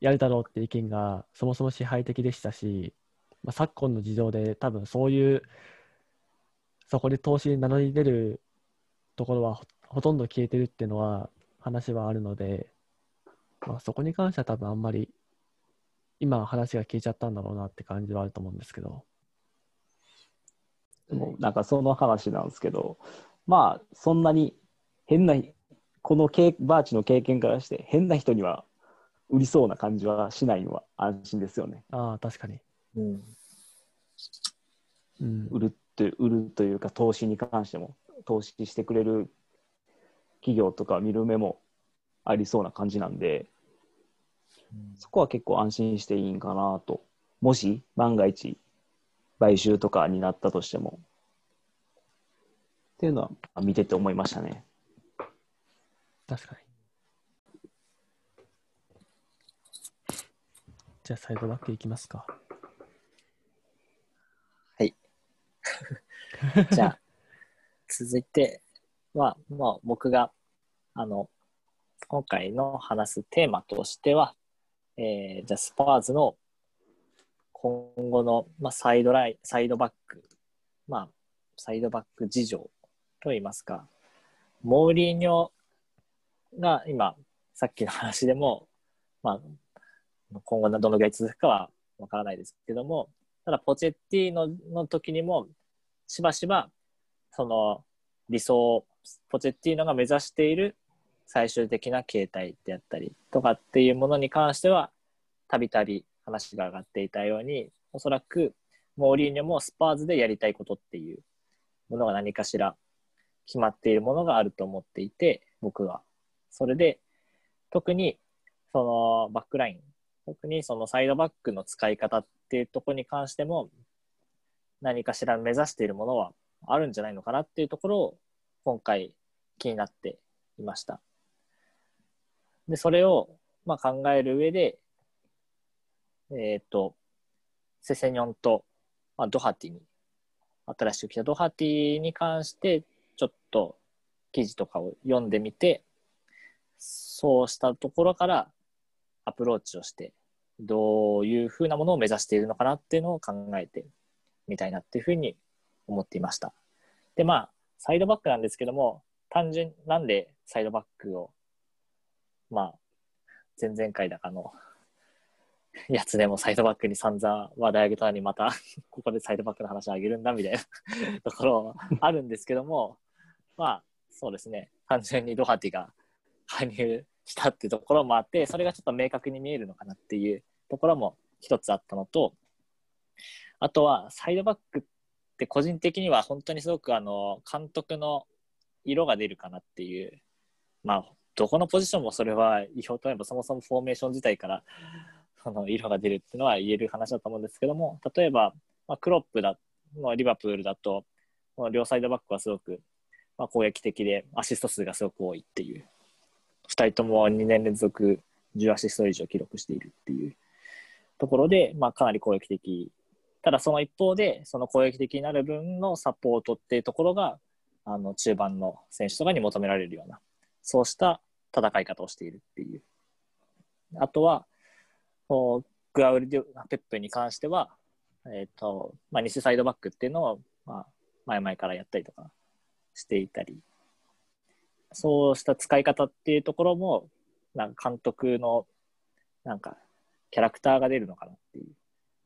Speaker 1: やるだろうって意見がそもそも支配的でしたし、まあ、昨今の事情で多分そういう、そこで投資に名乗り出るところはほほとんど消えてるっていうのは話はあるので、まあ、そこに関しては多分あんまり今話が消えちゃったんだろうなって感じはあると思うんですけど。
Speaker 2: でもなんかその話なんですけど、まあ、そんなに変な、この経バーチの経験からして、変な人には売りそうな感じはしないのは安心ですよね。
Speaker 1: ああ、確かに。
Speaker 3: うん。
Speaker 1: うん。
Speaker 2: 売るって、売るというか、投資に関しても、投資してくれる企業とか見る目もありそうな感じなんで、そこは結構安心していいんかなと。もし、万が一、買収とかになったとしても。っていうのはあ見てて思いましたね。
Speaker 1: 確かに。じゃあ、サイドバックいきますか。
Speaker 3: じゃあ、続いては、まあ、僕が、あの、今回の話すテーマとしては、えー、じゃあ、スパーズの今後の、まあ、サイドライン、サイドバック、まあ、サイドバック事情といいますか、モーリーニョが今、さっきの話でも、まあ、今後どのぐらい続くかはわからないですけども、ただ、ポチェッティーノの時にも、しばしば、その理想、ポチェッティーノが目指している最終的な形態であったりとかっていうものに関しては、たびたび話が上がっていたように、おそらくモーリーニョもスパーズでやりたいことっていうものが何かしら決まっているものがあると思っていて、僕は。それで、特にそのバックライン特にそのサイドバックの使い方っていうところに関しても、何かしら目指しているものはあるんじゃないのかなっていうところを今回気になっていました。で、それをまあ考える上で、えっ、と、セセニョンと、まあ、ドハティに、新しく来たドハティに関して、ちょっと記事とかを読んでみて、そうしたところからアプローチをして、どういうふうなものを目指しているのかなっていうのを考えてみたいなっていうふうに思っていました。で、まあ、サイドバックなんですけども、単純、なんでサイドバックを、まあ、前々回だかの やつでもサイドバックに散々話題あげたのにまた ここでサイドバックの話あげるんだみたいな ところあるんですけどもまあそうですね。単純にドハティが加入したっていうところもあってそれがちょっと明確に見えるのかなっていうところも一つあったのとあとはサイドバックって個人的には本当にすごくあの監督の色が出るかなっていうまあどこのポジションもそれは違法となればそもそもフォーメーション自体からその色が出るっていうのは言える話だと思うんですけども例えば、まあ、クロップだ、まあ、リバプールだとこの両サイドバックはすごく、まあ、攻撃的でアシスト数がすごく多いっていう。2人とも2年連続10アシスト以上記録しているっていう。ところで、まあ、かなり攻撃的。ただその一方でその攻撃的になる分のサポートっていうところがあの中盤の選手とかに求められるようなそうした戦い方をしているっていう。あとは、グアウルディペップに関しては、え、ー、と、まあ、偽サイドバックっていうのを、まあ、前々からやったりとかしていたり、そうした使い方っていうところも、なんか監督の、なんか、キャラクターが出るのかなっていう。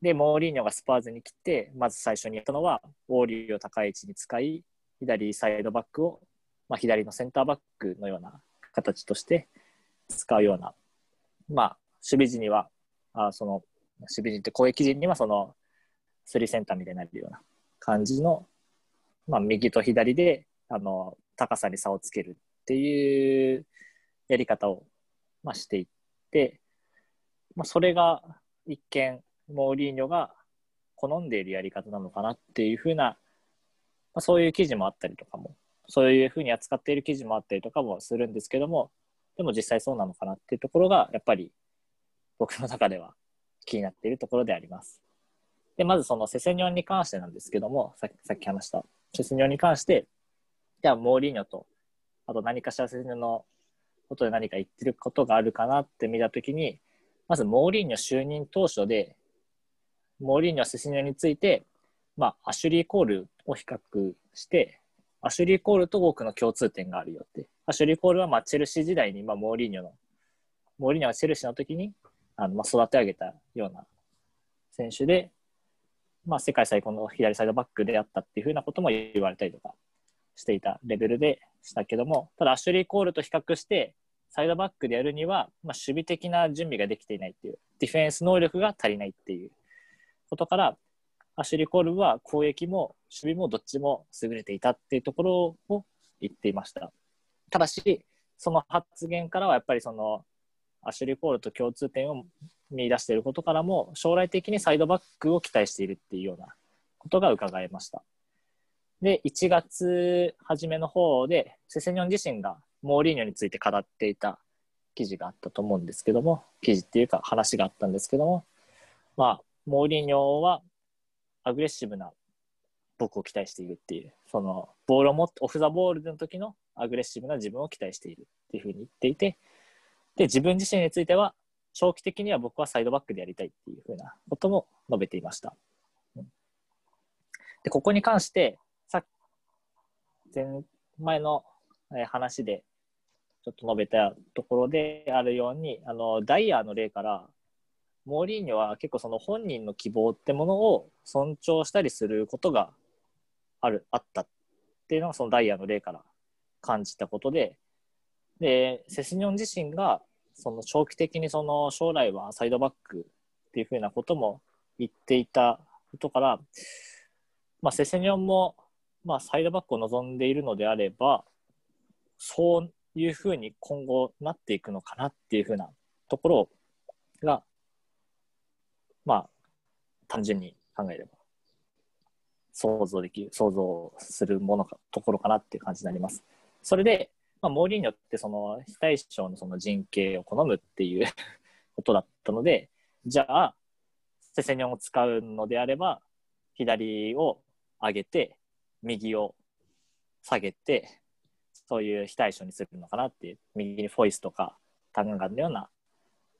Speaker 3: で、モーリーニョがスパーズに来て、まず最初にやったのは、オーリーを高い位置に使い、左サイドバックをまあ、左のセンターバックのような形として使うような、まあ、守備時には、あその守備時って攻撃時にはそのスリーセンターみたいになるような感じの、まあ、右と左であの高さに差をつけるっていうやり方を、まあ、していって、まあ、それが一見モーリーニョが好んでいるやり方なのかなっていうふうな、まあ、そういう記事もあったりとかもそういうふうに扱っている記事もあったりとかもするんですけども、でも実際そうなのかなっていうところが、やっぱり僕の中では気になっているところであります。で、まずそのセセニョンに関してなんですけども、さっき話したセセニョンに関して、じゃあモーリーニョと、あと何かしらセセニョンのことで何か言ってることがあるかなって見たときに、まずモーリーニョ就任当初で、モーリーニョ、セセニョンについて、まあ、アシュリー・コールを比較して、アシュリー・コールと多くの共通点があるよって。アシュリー・コールはまあチェルシー時代にまあモーリーニョの、モーリーニョがチェルシーの時にあのまあ育て上げたような選手で、まあ、世界最高の左サイドバックであったっていうふうなことも言われたりとかしていたレベルでしたけども、ただアシュリー・コールと比較して、サイドバックでやるには、まあ、守備的な準備ができていないっていう、ディフェンス能力が足りないっていうことから、アシュリー・コールは攻撃も守備もどっちも優れていたっていうところを言っていました。ただし、その発言からはやっぱりそのアシュリー・コールと共通点を見出していることからも将来的にサイドバックを期待しているっていうようなことが伺えました。で、1月初めの方でセセニョン自身がモーリーニョについて語っていた記事があったと思うんですけども、記事っていうか話があったんですけども、まあ、モーリーニョはアグレッシブな僕を期待しているっていう、そのボールを持って、オフ・ザ・ボールの時のアグレッシブな自分を期待しているっていうふうに言っていて、で、自分自身については、長期的には僕はサイドバックでやりたいっていうふうなことも述べていました。で、ここに関して、さっ前前の話でちょっと述べたところであるように、あの、ダイヤの例から、モーリーニョは結構その本人の希望ってものを尊重したりすることがある、あったっていうのがそのダイヤの例から感じたことで、で、セスニョン自身がその長期的にその将来はサイドバックっていうふうなことも言っていたことから、まあ、セセニョンも、まあ、サイドバックを望んでいるのであれば、そういうふうに今後なっていくのかなっていうふうなところがまあ、単純に考えれば、想像できる、想像するものか、ところかなっていう感じになります。それで、まあ、モーリーニョってその非対称のその陣形を好むっていう ことだったので、じゃあ、セセニョンを使うのであれば、左を上げて、右を下げて、そういう非対称にするのかなっていう、右にフォイスとかタンガンのような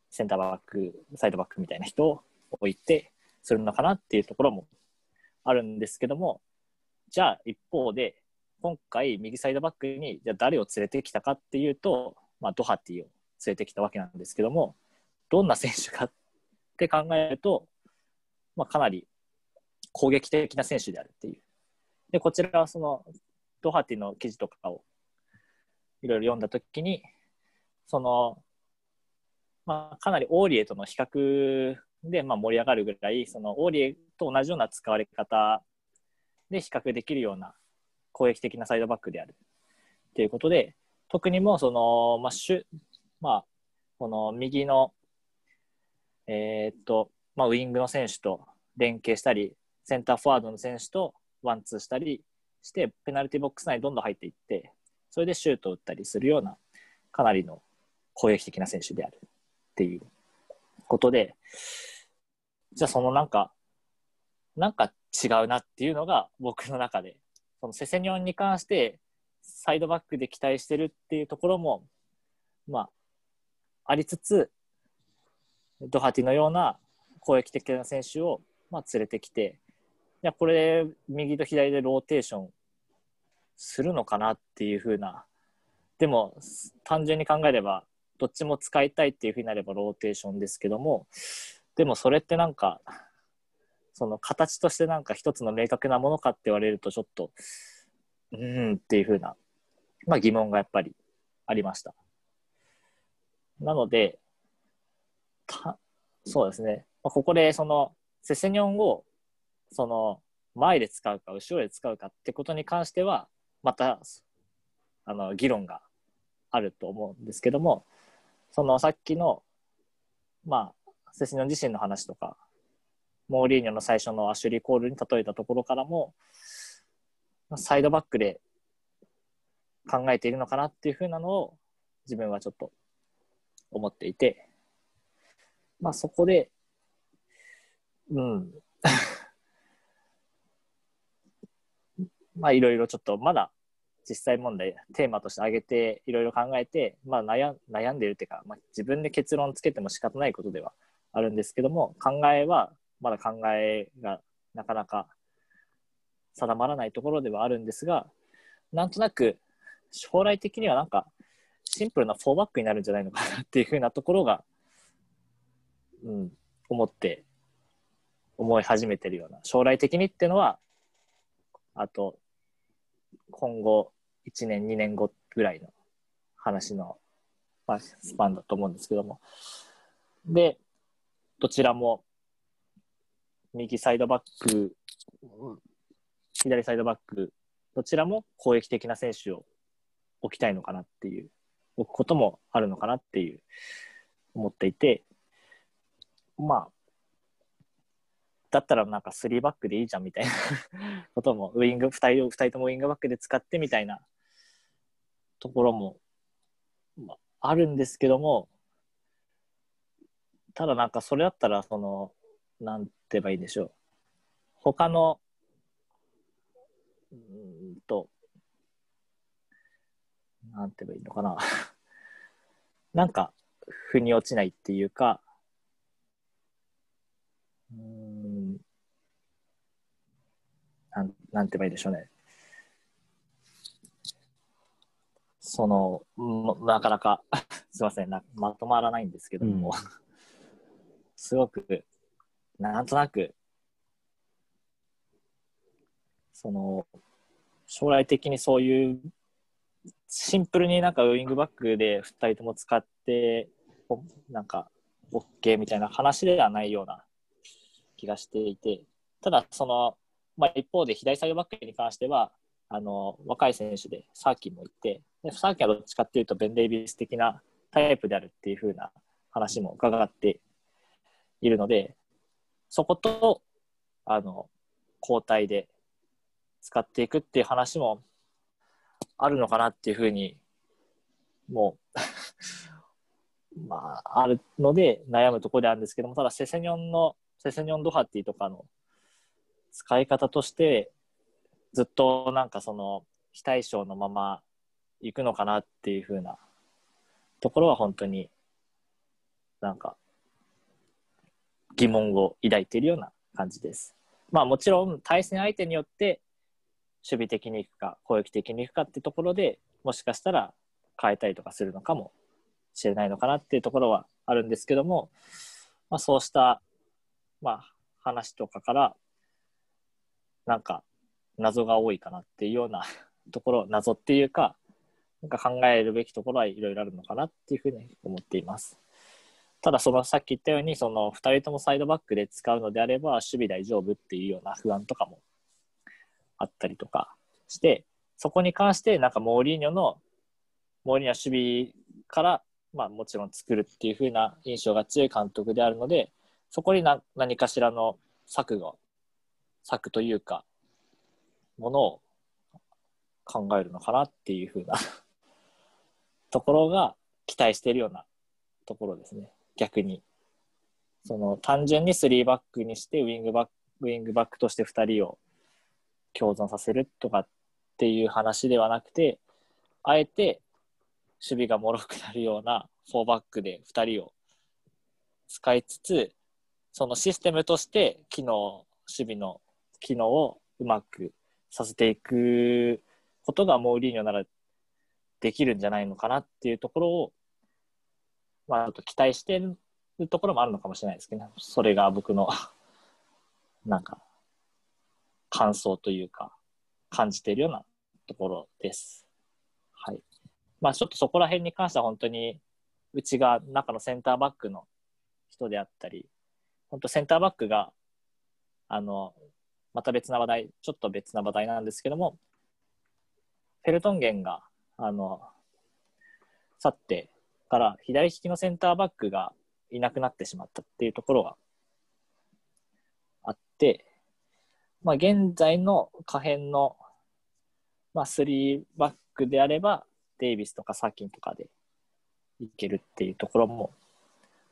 Speaker 3: センターバック、サイドバックみたいな人を置いてするのかなっていうところもあるんですけども、じゃあ一方で、今回右サイドバックにじゃ誰を連れてきたかっていうと、まあ、ドハティを連れてきたわけなんですけども、どんな選手かって考えると、まあ、かなり攻撃的な選手であるっていう。で、こちらはそのドハティの記事とかをいろいろ読んだときに、その、まあ、かなりオーリエとの比較で、まあ、盛り上がるぐらい、そのオーリエと同じような使われ方で比較できるような攻撃的なサイドバックである。っていうことで、特にもその、まあ、シュまあ、この右の、えー、っと、まあ、ウイングの選手と連携したり、センターフォワードの選手とワンツーしたりして、ペナルティーボックス内にどんどん入っていって、それでシュートを打ったりするような、かなりの攻撃的な選手である。っていうことで、じゃあそのなんか、なんか違うなっていうのが僕の中でそのセセニョンに関してサイドバックで期待してるっていうところも、まあ、ありつつ、ドハティのような攻撃的な選手を、まあ、連れてきて、いや、これ、右と左でローテーションするのかなっていうふうな、でも、単純に考えれば、どっちも使いたいっていうふうになればローテーションですけども、でもそれってなんか、その形としてなんか一つの明確なものかって言われるとちょっと、うーんっていうふうな、まあ疑問がやっぱりありました。なので、たそうですね、まあ、ここでそのセセニョンをその前で使うか後ろで使うかってことに関してはまたあの議論があると思うんですけどもそのさっきのまあセセニョン自身の話とかモーリーニョの最初のアシュリー・コールに例えたところからも、サイドバックで考えているのかなっていうふうなのを自分はちょっと思っていて、まあそこで、うん。まあいろいろちょっとまだ実際問題テーマとして挙げていろいろ考えて、まあ悩悩んでるっていうか、まあ、自分で結論つけても仕方ないことではあるんですけども考えはまだ考えがなかなか定まらないところではあるんですが、なんとなく将来的にはなんかシンプルな4バックになるんじゃないのかなっていうふうなところが、うん、思って思い始めてるような将来的にっていうのはあと今後1年2年後ぐらいの話の、まあ、スパンだと思うんですけどもでどちらも右サイドバック、左サイドバック、どちらも攻撃的な選手を置きたいのかなっていう、置くこともあるのかなっていう、思っていて、まあ、だったらなんか3バックでいいじゃんみたいなことも、ウイング、2人、2人ともウイングバックで使ってみたいなところも、まあ、あるんですけども、ただなんかそれだったら、その、なんて言えばいいでしょう。他の、うんと、なんて言えばいいのかな。なんか、腑に落ちないっていうか、うん、なん、なんて言えばいいでしょうね。その、なかなか すいませんな、まとまらないんですけども、うん、すごくなんとなく、その、将来的にそういう、シンプルになんかウイングバックで2人とも使って、なんか、OK みたいな話ではないような気がしていて、ただ、その、まあ、一方で左サイドバックに関しては、あの、若い選手でサーキンもいて、でサーキンはどっちかっていうと、ベン・デイビス的なタイプであるっていう風な話も伺っているので、そこと、あの、交代で使っていくっていう話もあるのかなっていうふうに、もう、まあ、あるので悩むところであるんですけども、ただセセニョンの、セセニョンドハティとかの使い方として、ずっとなんかその非対称のまま行くのかなっていうふうなところは本当になんか疑問を抱いているような感じです。まあもちろん対戦相手によって守備的に行くか攻撃的に行くかってところでもしかしたら変えたりとかするのかもしれないのかなっていうところはあるんですけども、まあ、そうした、まあ、話とかからなんか謎が多いかなっていうようなところ謎っていうかなんか考えるべきところはいろいろあるのかなっていうふうに思っています。ただそのさっき言ったようにその2人ともサイドバックで使うのであれば守備大丈夫っていうような不安とかもあったりとかしてそこに関してなんかモーリーニョのモーリーニョ守備から、まあ、もちろん作るっていう風な印象が強い監督であるのでそこに何かしらの策が策というかものを考えるのかなっていう風な ところが期待しているようなところですね。逆に。その単純に3バックにしてウィングバックウィングバックとして2人を共存させるとかっていう話ではなくてあえて守備が脆くなるような4バックで2人を使いつつそのシステムとして機能守備の機能をうまくさせていくことがモーリーニョならできるんじゃないのかなっていうところを、まあ、ちょっと期待してるところもあるのかもしれないですけど、ね、それが僕の なんか感想というか感じているようなところです。はい。まあちょっとそこら辺に関しては本当にうちが中のセンターバックの人であったり、本当センターバックが、あの、また別な話題、ちょっと別な話題なんですけども、フェルトンゲンが、あの、去ってから左利きのセンターバックがいなくなってしまったっていうところがあって、まあ現在の可変の、まあ3バックであれば、デイビスとかサーキンとかでいけるっていうところも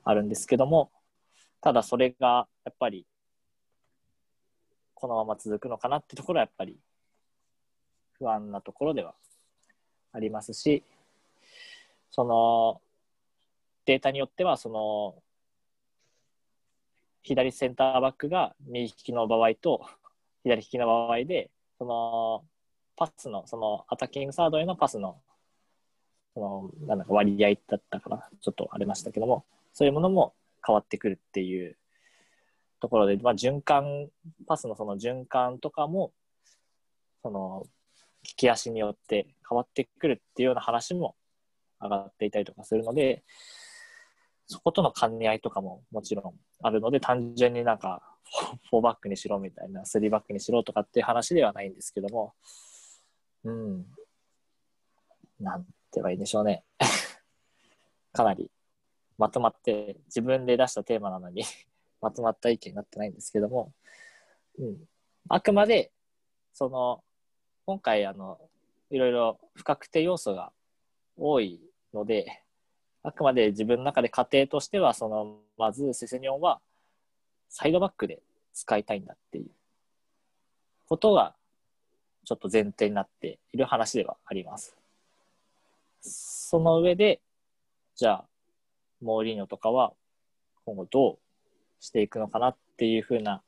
Speaker 3: あるんですけども、ただそれがやっぱりこのまま続くのかなってところはやっぱり不安なところではありますし、そのデータによってはその左センターバックが右利きの場合と左利きの場合で、そのパスの、そのアタッキングサードへのパスのそのなんだか割合だったかな、ちょっとありましたけども、そういうものも変わってくるっていうところで、まあ、循環、パスのその循環とかも、その、利き足によって変わってくるっていうような話も上がっていたりとかするので、そことの兼ね合いとかももちろんあるので、単純になんか、4バックにしろみたいな、3バックにしろとかっていう話ではないんですけども、うん。なんて言えばいいんでしょうね。かなりまとまって、自分で出したテーマなのに まとまった意見になってないんですけども、うん。あくまで、その、今回、あの、いろいろ不確定要素が多いので、あくまで自分の中で仮定としては、その、まずセセニョンはサイドバックで使いたいんだっていうことが、ちょっと前提になっている話ではあります。その上で、じゃあ、モーリーニョとかは今後どうしていくのかなっていうふうな、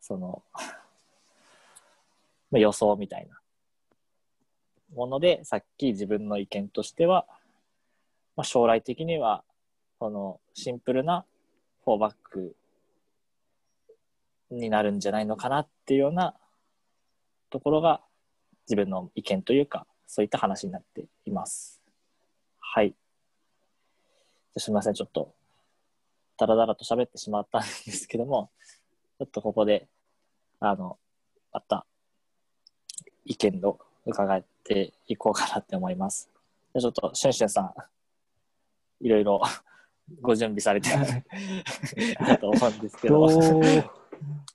Speaker 3: その、予想みたいなもので、さっき自分の意見としては、まあ、将来的には、そのシンプルな4バックになるんじゃないのかなっていうようなところが自分の意見というか、そういった話になっています。はい。すみません、ちょっと、だらだらと喋ってしまったんですけども、ちょっとここで、あの、また、意見を伺っていこうかなって思います。じゃちょっと、シュンシュンさん、いろいろご準備されてだと思うんですけど。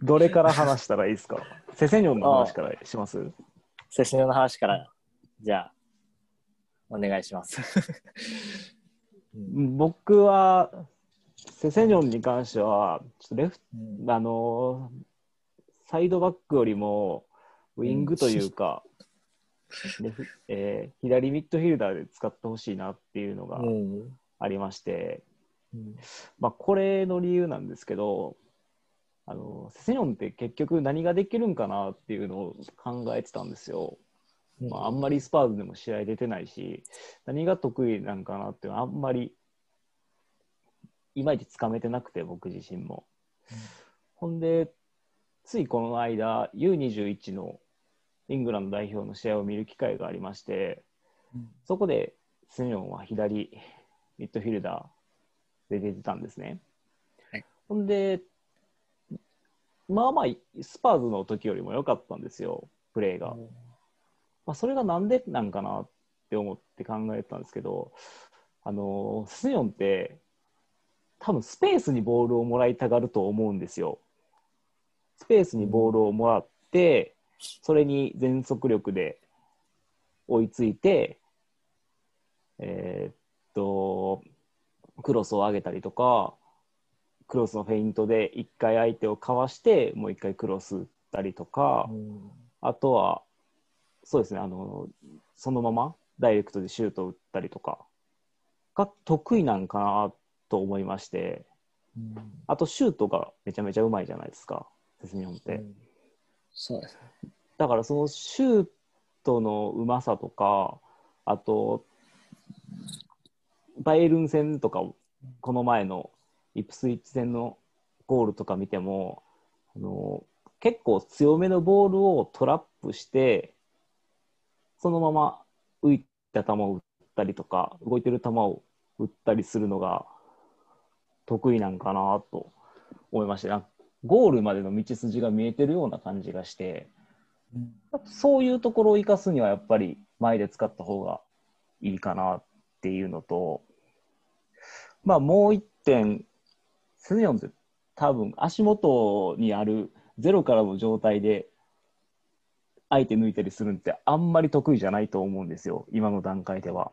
Speaker 2: どれから話したらいいですか？セセニョンの話からします？
Speaker 3: セシニョの話から、じゃあ、お願いします。うん。
Speaker 2: 僕は、セセニョンに関しては、ちょっとレフ
Speaker 3: うん。
Speaker 2: あのサイドバックよりも、ウィングというか、レフえー左ミッドフィルダーで使ってほしいなっていうのが
Speaker 3: うん
Speaker 2: ありまして、
Speaker 3: うん
Speaker 2: まあ、これの理由なんですけど、あのセセニョンって結局何ができるんかなっていうのを考えてたんですよ。まあ、あんまりスパーズでも試合出てないし、何が得意なんかなっていうのはあんまりいまいちつかめてなくて、僕自身も。ほんで、ついこの間、U21 のイングランド代表の試合を見る機会がありまして、そこでセニョンは左ミッドフィルダーで出てたんですね。
Speaker 3: はい
Speaker 2: ほんで、まあまあ、スパーズの時よりも良かったんですよ、プレーが。まあ、それがなんでなんかなって思って考えてたんですけど、あのセニョンって、多分スペースにボールをもらいたがると思うんですよ。スペースにボールをもらって、それに全速力で追いついて、えーっと、クロスを上げたりとか、クロスのフェイントで一回相手をかわして、もう一回クロス打ったりとか、
Speaker 3: うん
Speaker 2: あとは、そうですね、あの、そのままダイレクトでシュートを打ったりとかが得意なんかなと思いまして、
Speaker 3: うん
Speaker 2: あとシュートがめちゃめちゃうまいじゃないですか、セスニョンって。
Speaker 3: うんそうですね。
Speaker 2: だからそのシュートのうまさとか、あと、バイエルン戦とか、この前のイプスイッチ戦のゴールとか見ても、あの結構強めのボールをトラップして、そのまま浮いた球を打ったりとか、動いてる球を打ったりするのが得意なんかなと思いました。なんかゴールまでの道筋が見えてるような感じがして、そういうところを生かすにはやっぱり前で使った方がいいかなっていうのと、まあもう一点、セネオンって多分足元にあるゼロからの状態で相手抜いたりするんってあんまり得意じゃないと思うんですよ、今の段階では。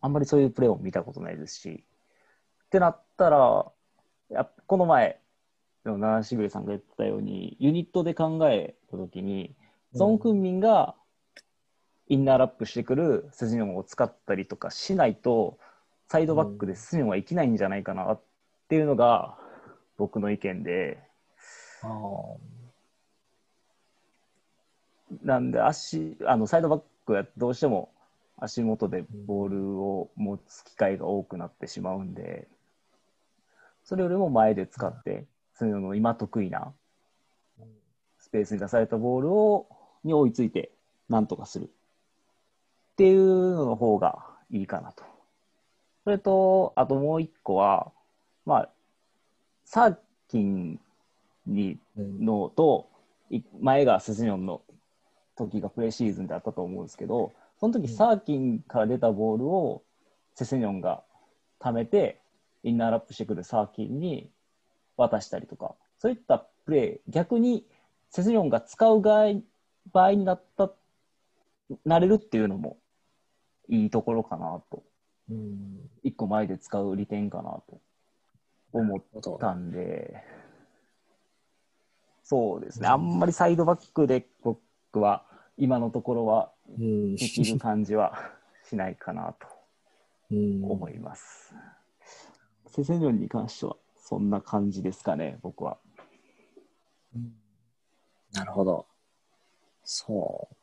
Speaker 2: あんまりそういうプレーを見たことないですし。ってなったら、やこの前、七しぐれさんが言ったように、ユニットで考えたときに、ソン・フンミンがインナーラップしてくるセジニョンを使ったりとかしないと、サイドバックでセジニョンは生きないんじゃないかなっていうのが僕の意見で、なんで足、あのサイドバックはどうしても足元でボールを持つ機会が多くなってしまうんで、それよりも前で使って、セジニョンの今得意なスペースに出されたボールをに追いついてなんとかするっていうのの方がいいかなと。それと、あともう一個は、まあ、サーキンに
Speaker 3: うん
Speaker 2: のと、い前がセスニョンの時がプレシーズンであったと思うんですけど、その時サーキンから出たボールをセセニョンが貯めて、インナーラップしてくるサーキンに渡したりとか、そういったプレー、逆にセスニョンが使う場合場合になった、なれるっていうのもいいところかなと。
Speaker 3: うん
Speaker 2: 一個前で使う利点かなと思ったんで、そうですね、あんまりサイドバックで僕は今のところは
Speaker 3: うん
Speaker 2: できる感じはしないかなと
Speaker 3: うん
Speaker 2: 思います。セセニョンに関してはそんな感じですかね、僕は。
Speaker 3: なるほど。そう。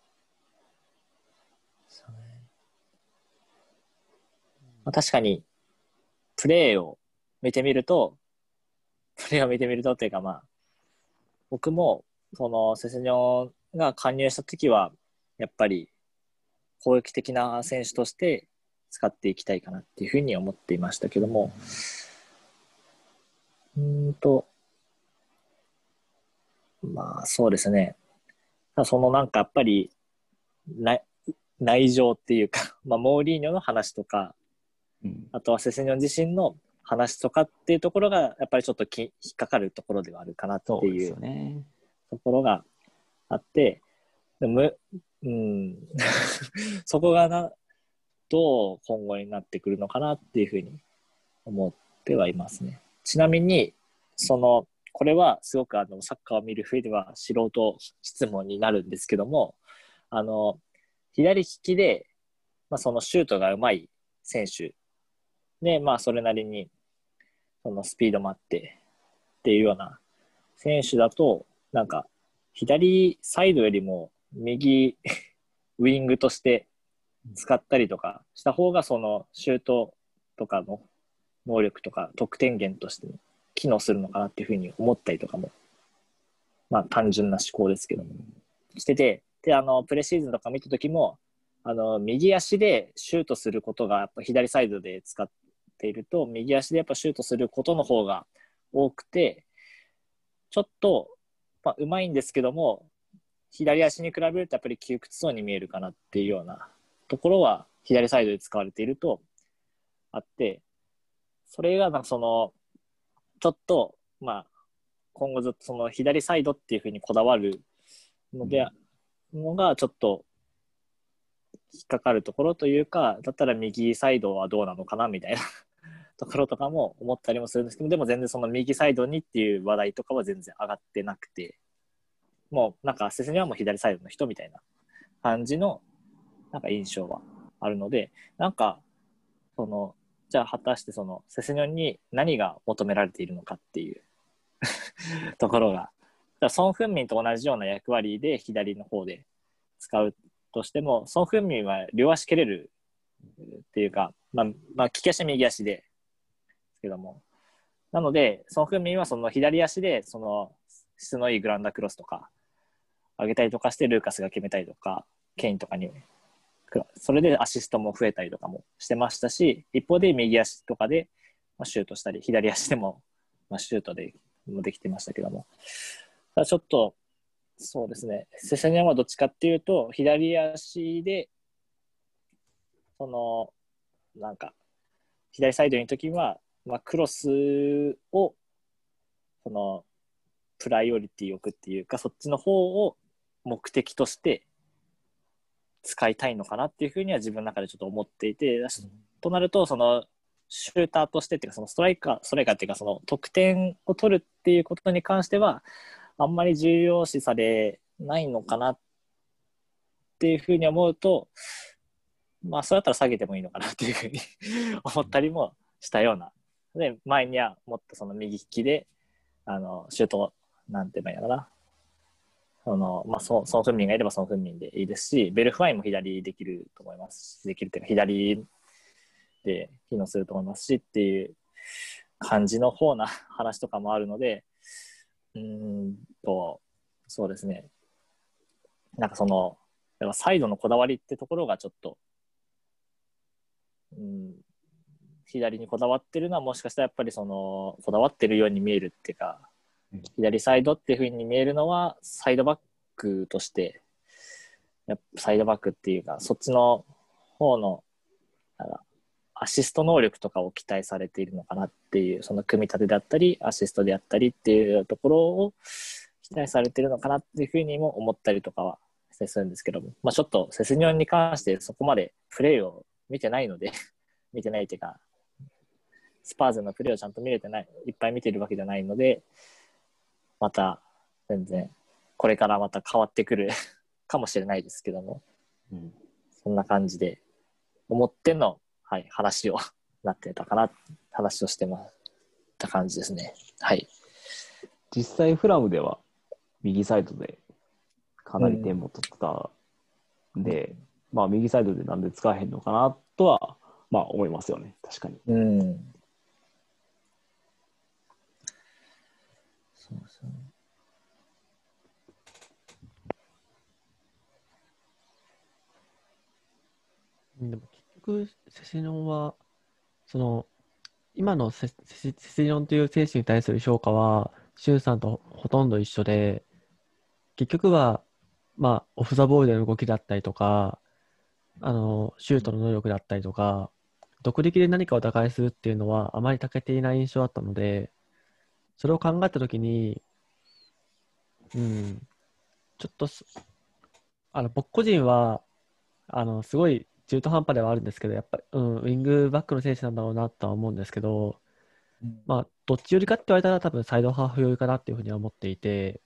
Speaker 3: まあ、確かに、プレーを見てみると、プレーを見てみるとっていうかまあ、僕も、その、セセニョンが加入した時は、やっぱり、攻撃的な選手として使っていきたいかなっていうふうに思っていましたけども、うんと、まあそうですね。そのなんかやっぱりな内情っていうか、まあ、モーリーニョの話とか、
Speaker 2: うん
Speaker 3: あとはセセニョン自身の話とかっていうところが、やっぱりちょっとき引っかかるところではあるかなっていう。ところがあって、でもうん、そこがな、どう今後になってくるのかなっていうふうに思ってはいますね。ちなみに、その、これはすごくあのサッカーを見る上では素人質問になるんですけども、あの、左利きで、まあ、そのシュートがうまい選手で、まあ、それなりにそのスピードもあってっていうような選手だと、なんか、左サイドよりも右 ウイングとして使ったりとかした方が、そのシュートとかの能力とか得点源として機能するのかなっていうふうに思ったりとかも、まあ単純な思考ですけども、してて、で、あの、プレシーズンとか見た時も、あの、右足でシュートすることが、やっぱ左サイドで使っていると、右足でやっぱシュートすることの方が多くて、ちょっと、まあ、うまいんですけども、左足に比べるとやっぱり窮屈そうに見えるかなっていうようなところは、左サイドで使われているとあって、それがなんかその、ちょっと、まあ、今後ずっとその左サイドっていうふうにこだわるので、のがちょっと引っかかるところというか、だったら右サイドはどうなのかなみたいなところとかも思ったりもするんですけど、でも全然その右サイドにっていう話題とかは全然上がってなくて、もうなんかセセニはもう左サイドの人みたいな感じのなんか印象はあるので、なんか、その、じゃあ果たしてそのセセニョンに何が求められているのかっていう ところが、だソン・フンミンと同じような役割で左の方で使うとしても、ソン・フンミンは両足蹴れるっていうか、まあ、まあ、利き足右足で、けども、なので、ソン・フミンはその左足で、その質のいいグランダクロスとか、上げたりとかして、ルーカスが決めたりとか、ケインとかに、それでアシストも増えたりとかもしてましたし、一方で右足とかでシュートしたり、左足でもシュートでもできてましたけども、ただちょっと、そうですね、セセニャンはどっちかっていうと、左足で、その、なんか、左サイドにいるときは、まあ、クロスを、その、プライオリティを置くっていうか、そっちの方を目的として使いたいのかなっていうふうには自分の中でちょっと思っていて、となると、その、シューターとしてっていうか、そのストライカー、ストライカーっていうか、その得点を取るっていうことに関しては、あんまり重要視されないのかなっていうふうに思うと、まあ、そうやったら下げてもいいのかなっていうふうに 思ったりもしたような。で、前にはもっとその右利きで、あの、シュート、なんて言えばいいのかな。その、まあ、ソン・ソン・フンミンがいればソン・フンミンでいいですし、ベルフワインも左できると思いますし、できるというか、左で機能すると思いますしっていう感じの方な 話とかもあるので、うんと、そうですね。なんかその、やっぱサイドのこだわりってところがちょっと、うん、左にこだわってるのはもしかしたらやっぱりその、こだわってるように見えるっていうか、左サイドっていう風に見えるのは、サイドバックとして、やっぱサイドバックっていうか、そっちの方の、アシスト能力とかを期待されているのかなっていう、その組み立てであったり、アシストであったりっていうところを期待されているのかなっていうふうにも思ったりとかはするんですけども、まあ、ちょっとセスニョンに関してそこまでプレーを見てないので、見てないっていうか、スパーズのプレーをちゃんと見れてない、いっぱい見てるわけじゃないので、また全然これからまた変わってくる かもしれないですけども、
Speaker 2: うん
Speaker 3: そんな感じで思っての、はい、話を なってたかな、話をしてました感じですね。はい。
Speaker 2: 実際フラムでは右サイドでかなり点も取ったんで、まあ右サイドでなんで使えへんのかなとはまあ思いますよね確かに
Speaker 3: うん。そうそう。
Speaker 1: でも結局、セセニョンは、その、今のセセセセニョンという選手に対する評価は、シュンさんとほとんど一緒で、結局は、まあ、オフ・ザ・ボールでの動きだったりとか、あの、シュートの能力だったりとか、独力で何かを打開するっていうのはあまり長けていない印象だったので、それを考えたときに、うん、ちょっとす、あの、僕個人は、あの、すごい中途半端ではあるんですけど、やっぱり、うん、ウィングバックの選手なんだろうなとは思うんですけど、まあ、どっち寄りかって言われたら多分サイドハーフ寄りかなっていうふうには思っていて、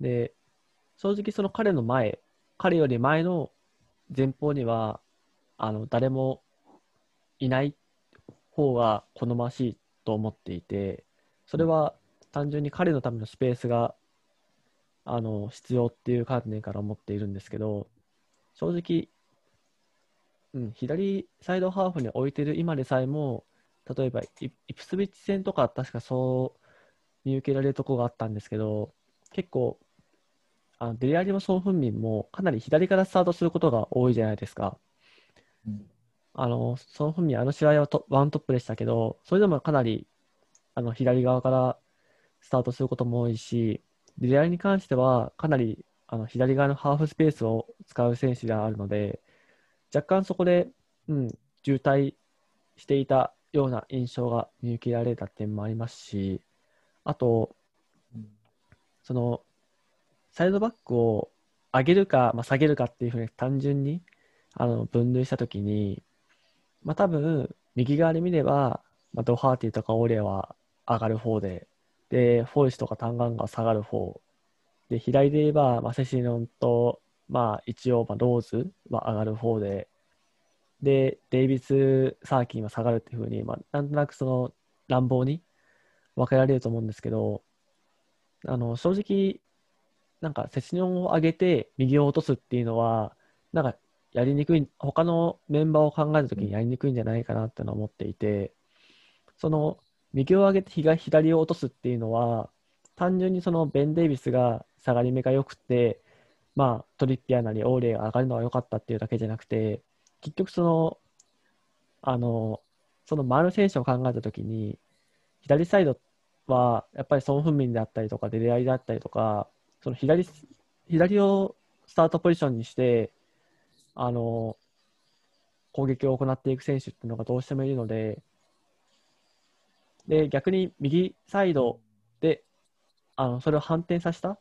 Speaker 1: で、正直その彼の前、彼より前の前方には、あの、誰もいない方が好ましいと思っていて、それは単純に彼のためのスペースが、あの、必要っていう観点から思っているんですけど、正直、うん、左サイドハーフに置いてる今でさえも、例えばイイプスビッチ戦とか確かそう見受けられるところがあったんですけど、結構、あのデリアリもソン・フンミンもかなり左からスタートすることが多いじゃないですか。あの、ソン・フンミン、あの試合はトワントップでしたけど、それでもかなりあの左側からスタートすることも多いし、デリアに関してはかなりあの左側のハーフスペースを使う選手であるので、若干そこで、うん、渋滞していたような印象が見受けられた点もありますし、あと、その、サイドバックを上げるか、まあ、下げるかっていうふうに単純にあの分類したときに、まあ、多分、右側で見れば、まあ、ドハーティとかオーレは上がる方で、で、フォイスとかタンガンが下がる方。で、左で言えば、まあ、セシノンと、まあ、一応、まあ、ローズは上がる方で、で、デイビス・サーキンは下がるっていうふうに、まあ、なんとなくその乱暴に分けられると思うんですけど、あの、正直、なんか、セシノンを上げて右を落とすっていうのは、なんか、やりにくい、他のメンバーを考えたときにやりにくいんじゃないかなっての思っていて、その、右を上げて左を落とすっていうのは、単純にそのベン・デイビスが下がり目が良くて、まあ、トリッピアなりオーレイが上がるのが良かったっていうだけじゃなくて、結局その、あの、その周りの選手を考えたときに、左サイドはやっぱりソン・フンミンであったりとか、デレアリであったりとか、その左、左をスタートポジションにして、あの、攻撃を行っていく選手っていうのがどうしてもいるので、で、逆に右サイドで、あの、それを反転させた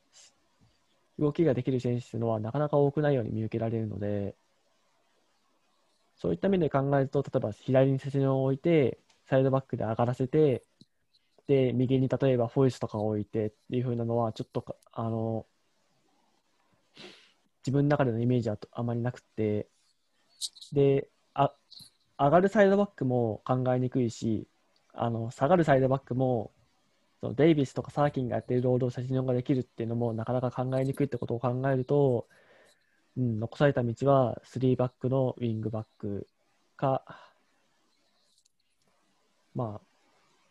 Speaker 1: 動きができる選手っていうのはなかなか多くないように見受けられるので、そういった面で考えると、例えば左にセシノンを置いて、サイドバックで上がらせて、で、右に例えばフォイスとかを置いてっていう風なのは、ちょっと、あの、自分の中でのイメージはあまりなくて、で、あ、上がるサイドバックも考えにくいし、あの、下がるサイドバックも、そのデイビスとかサーキンがやっているロードをセシノンができるっていうのもなかなか考えにくいってことを考えると、うん、残された道は3バックのウィングバックか、まあ、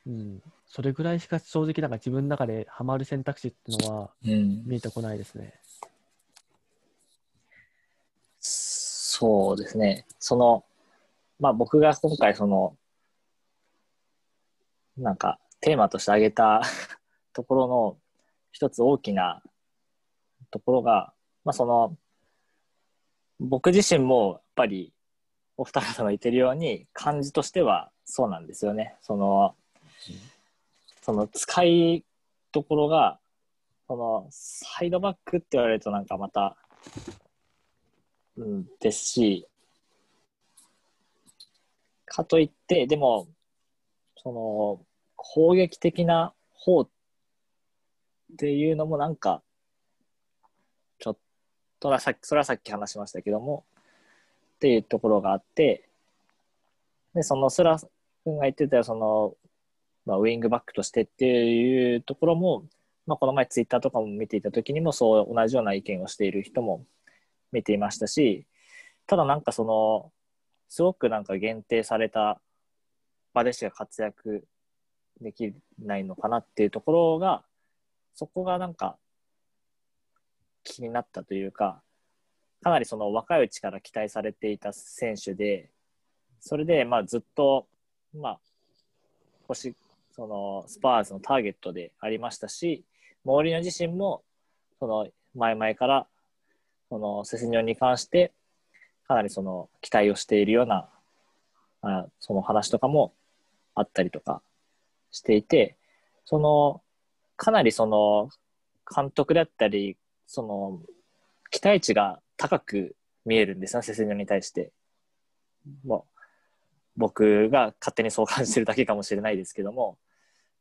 Speaker 1: うん、それぐらいしか正直なんか自分の中でハマる選択肢っていうのは
Speaker 3: うん。
Speaker 1: 見えてこないですね。
Speaker 3: そうですね。その、まあ僕が今回その、なんかテーマとして挙げた ところの一つ大きなところが、まあその、僕自身もやっぱりお二方が言ってるように感じとしてはそうなんですよね。その、その使いどころが、そのサイドバックって言われるとなんかまた、うん、ですし、かといって、でも、その、攻撃的な方っていうのもなんか、ちょっとはさっき、それはさっき話しましたけども、っていうところがあって、で、そのスラ君が言ってたその、まあ、ウィングバックとしてっていうところも、まあ、この前ツイッターとかも見ていた時にもそう同じような意見をしている人も見ていましたし、ただなんかその、すごくなんか限定された場でしか活躍できないのかなっていうところが、そこがなんか気になったというか、かなりその若いうちから期待されていた選手で、それでまあずっと、まあ、星、そのスパーズのターゲットでありましたし、モーリーノ自身も、その前々から、そのセセニョンに関して、かなりその期待をしているようなあその話とかもあったりとかしていて、その、かなりその、監督だったり、その、期待値が高く見えるんですよ、セセニョに対して。もう、僕が勝手にそう感じてるだけかもしれないですけども、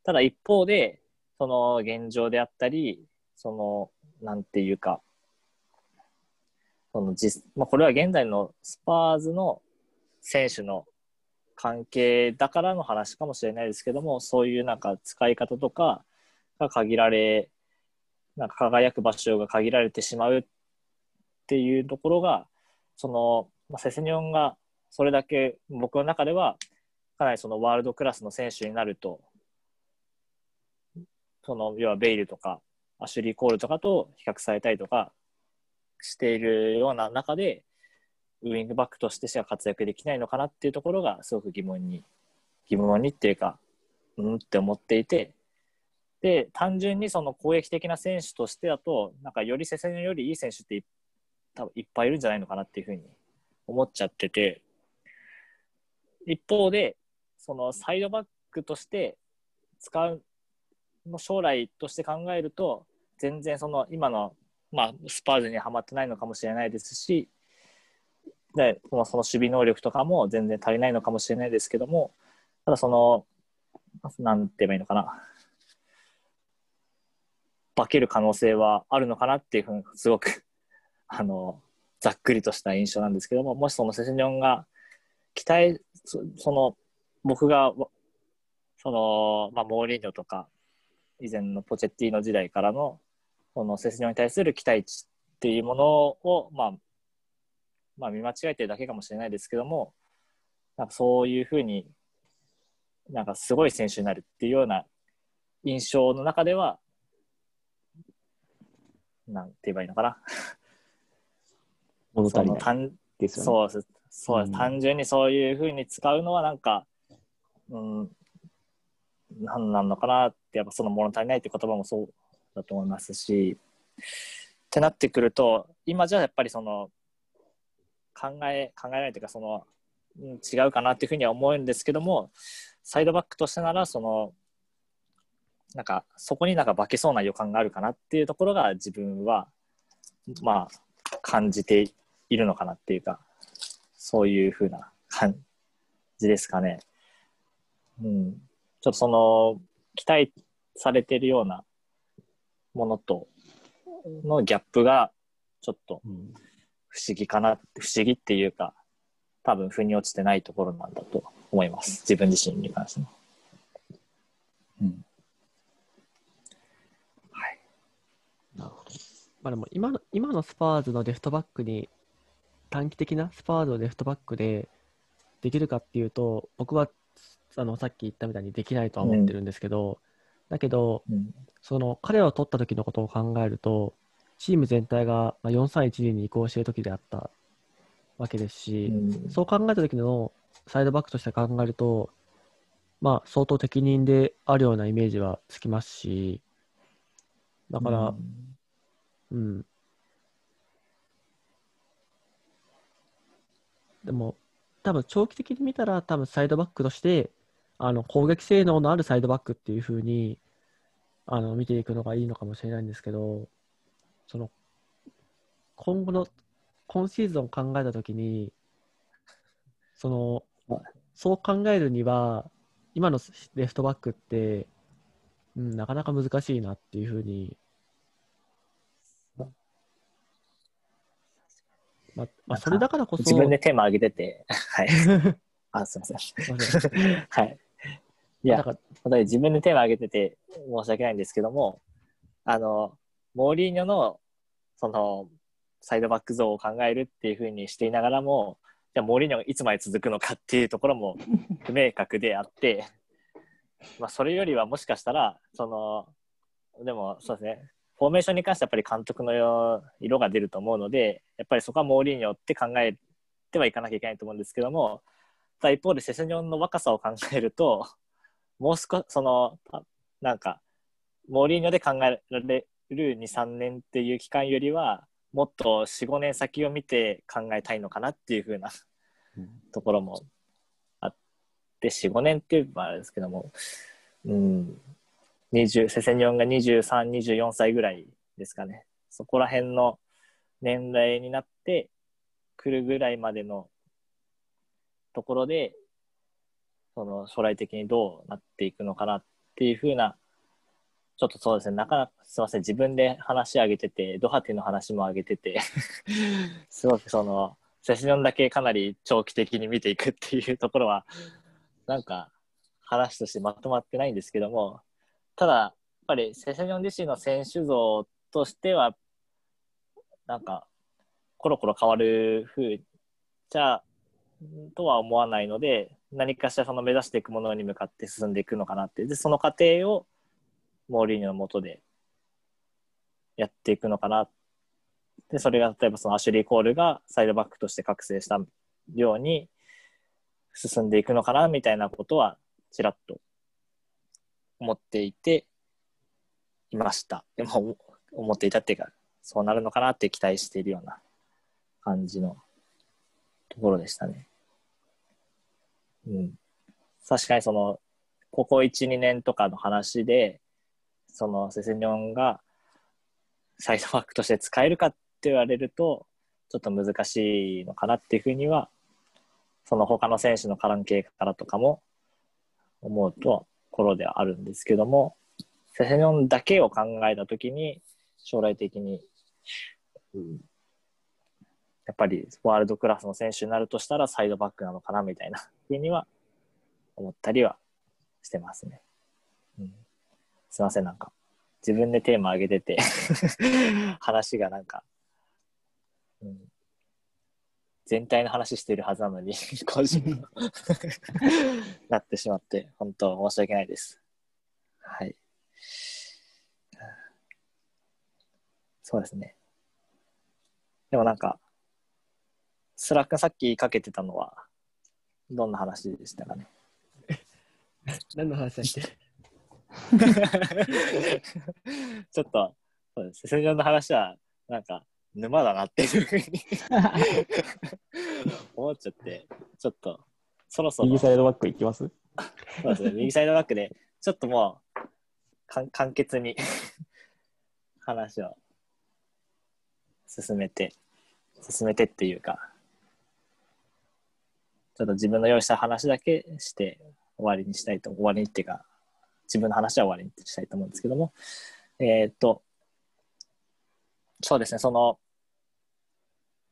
Speaker 3: ただ一方で、その現状であったり、その、なんていうか、その実、まあ、これは現在のスパーズの選手の関係だからの話かもしれないですけども、そういうなんか使い方とかが限られ、なんか輝く場所が限られてしまうっていうところが、その、まあ、セセニョンがそれだけ僕の中ではかなりそのワールドクラスの選手になると、その要はベイルとかアシュリー・コールとかと比較されたりとかしているような中で、ウイングバックとしてしか活躍できないのかなっていうところがすごく疑問に、疑問にっていうか、うんって思っていて、で、単純にその攻撃的な選手としてだと、なんかより接戦よりいい選手って多分いっぱいいるんじゃないのかなっていうふうに思っちゃってて、一方で、そのサイドバックとして使うの将来として考えると、全然その今の、まあ、スパーズにはまってないのかもしれないですし、でそのその守備能力とかも全然足りないのかもしれないですけども、ただその、なんて言えばいいのかな、化ける可能性はあるのかなっていうふうに、すごくあの、ざっくりとした印象なんですけども、もしそのセセニョンが期待、その、僕が、その、まあ、モーリーニョとか、以前のポチェッティの時代からの、そのセセニョンに対する期待値っていうものを、まあ、まあ、見間違えてるだけかもしれないですけども、なんかそういうふうに、なんかすごい選手になるっていうような印象の中では、なんて言えばいいのかな。
Speaker 2: 物足りない
Speaker 3: 単
Speaker 2: ですよね。
Speaker 3: そうです。そうです、
Speaker 2: うん
Speaker 3: 単純にそういうふうに使うのはなんか、うん、なんなんのかなって、やっぱその物足りないって言葉もそうだと思いますし、ってなってくると、今じゃやっぱりその、考え、考えられないというか、その、うん違うかなっていうふうには思うんですけども、サイドバックとしてなら、その、なんか、そこになんか化けそうな予感があるかなっていうところが自分は、まあ、感じているのかなっていうか、そういうふうな感じですかね。うん。ちょっとその、期待されてるようなものとのギャップが、ちょっと
Speaker 2: うん
Speaker 3: 不思議かな、不思議っていうか、多分腑に落ちてないところなんだと思います。自分自身に関しても。うん。はい。
Speaker 1: なるほど。まあでも今の、今のスパーズのレフトバックに、短期的なスパーズのレフトバックでできるかっていうと、僕はあのさっき言ったみたいにできないとは思ってるんですけど、だけど、
Speaker 3: うん。
Speaker 1: その彼を取った時のことを考えると、チーム全体がまあ4-3-1に移行している時であったわけですし、
Speaker 3: うん
Speaker 1: そう考えた時のサイドバックとして考えると、まあ、相当適任であるようなイメージはつきますし、だから、うん。でも、多分長期的に見たら、多分サイドバックとして、あの攻撃性能のあるサイドバックっていう風にあの見ていくのがいいのかもしれないんですけど、その今後の今シーズンを考えたときに、その
Speaker 3: はい
Speaker 1: そう考えるには、今のレフトバックって、うん、なかなか難しいなっていうふうに、ままあ、それだからこそ、
Speaker 3: 自分でテーマ上げてて、はい。あ、すいません。はい。いや自分でテーマ上げてて申し訳ないんですけども、あの、モーリーニョの、その、サイドバック像を考えるっていうふうにしていながらも、じゃあモーリーニョがいつまで続くのかっていうところも 不明確であって、まあ、それよりはもしかしたら、その、でもそうですね、フォーメーションに関してはやっぱり監督の色が出ると思うので、やっぱりそこはモーリーニョって考えてはいかなきゃいけないと思うんですけども、ただ一方でセセニョンの若さを考えると、もう少し、その、たなんか、モーリーニョで考えられる2、3年っていう期間よりは、もっと4、5年先を見て考えたいのかなっていう風なところもあっって4、5年っていうのはあれですけども、うん、20セセニョンが23、24歳ぐらいですかね。そこら辺の年代になってくるぐらいまでのところで、その将来的にどうなっていくのかなっていうふうな、ちょっとそうですね、なかなかすいません、自分で話上げてて、ドハテの話も上げてて、すごくその、セシニョンだけかなり長期的に見ていくっていうところは、なんか話としてまとまってないんですけども、ただ、やっぱりセシニョン自身の選手像としては、なんか、コロコロ変わるふうじゃとは思わないので、何かしらその目指していくものに向かって進んでいくのかなって。で、その過程をモーリーニョのもとでやっていくのかな。で、それが例えばそのアシュリー・コールがサイドバックとして覚醒したように進んでいくのかなみたいなことはちらっと思っていていました。でも思っていたっていうか、そうなるのかなって期待しているような感じのところでしたね。うん。確かにその、ここ1、2年とかの話で、そのセセニョンがサイドバックとして使えるかって言われると、ちょっと難しいのかなっていうふうには、その他の選手の関係からとかも思うところではあるんですけども、セセニョンだけを考えたときに、将来的に、うんやっぱりワールドクラスの選手になるとしたらサイドバックなのかなみたいなふうには思ったりはしてますね。うん、すいません、なんか自分でテーマ上げてて 話がなんか、うん、全体の話してるはずなのに 個人の なってしまって本当申し訳ないです。はい。そうですね。でもなんか、 Slack さっきかけてたのは、どんな話でしたかね？
Speaker 1: 何の話だっけ？
Speaker 3: ちょっと、そうです。セセニョンの話は、なんか、沼だなっていうふうに 思っちゃって、ちょっと、そろそろ、
Speaker 2: 右サイドバックいきます？
Speaker 3: そうですね、右サイドバックで、ちょっともう、簡潔に話を進めて、進めてっていうか、ちょっと自分の用意した話だけして終わりにしたいと、終わりにっていうか、自分の話は終わりにしたいと思うんですけども、えーっと、そうですね、その、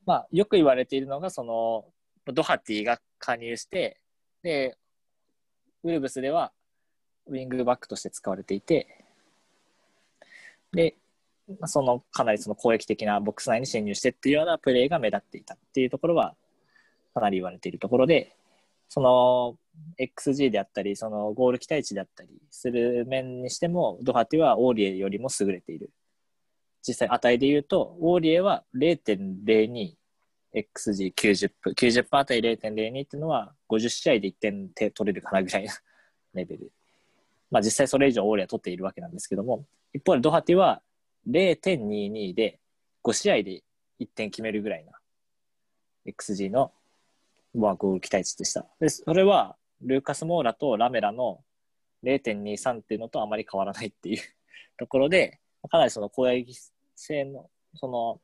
Speaker 3: まあ、よく言われているのが、その、ドハティが加入して、で、ウルブスではウィングバックとして使われていて、で、そのかなりその攻撃的なボックス内に侵入してっていうようなプレーが目立っていたっていうところはかなり言われているところで、その XG であったり、そのゴール期待値であったりする面にしても、ドハティはオーリエよりも優れている。実際値で言うと、オーリエは 0.02XG90 分。90分あたり0.02っていうのは、50試合で1点手取れるかなぐらいな レベル。まあ実際それ以上オーリエは取っているわけなんですけども、一方でドハティは0.22で5試合で1点決めるぐらいな XG のまあゴール期待値でした。で、それはルーカス・モーラとラメラの0.23っていうのとあまり変わらないっていう ところで、かなりその攻撃性の、その、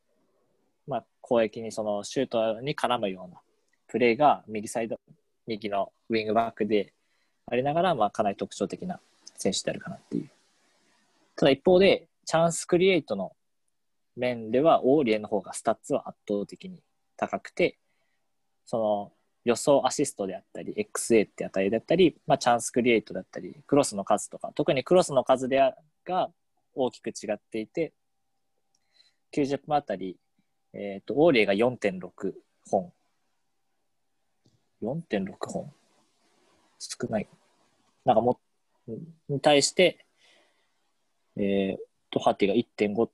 Speaker 3: まあ攻撃にそのシュートに絡むようなプレーが右サイド、右のウィングバックでありながら、まあかなり特徴的な選手であるかなっていう。ただ一方で、チャンスクリエイトの面では、オーリエの方がスタッツは圧倒的に高くて、その予想アシストであったり、XA って値だったり、まあ、チャンスクリエイトだったり、クロスの数とか、特にクロスの数でが大きく違っていて、90分あたり、えっ、と、オーリエが4.6本。4.6本少ない。なんかも、に対して、えー、トハティが1.5、ちょっ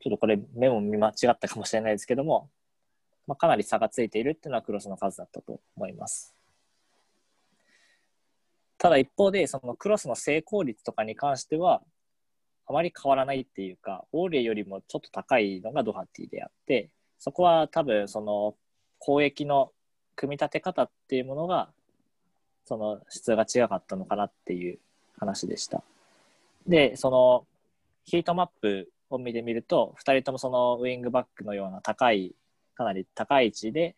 Speaker 3: とこれメモ見間違ったかもしれないですけども、まあ、かなり差がついているっていうのはクロスの数だったと思います。ただ一方で、そのクロスの成功率とかに関しては、あまり変わらないっていうか、オーレよりもちょっと高いのがドハティであって、そこは多分その攻撃の組み立て方っていうものがその質が違かったのかなっていう話でした。で、そのヒートマップを見てみると、2人ともそのウイングバックのような高い、かなり高い位置で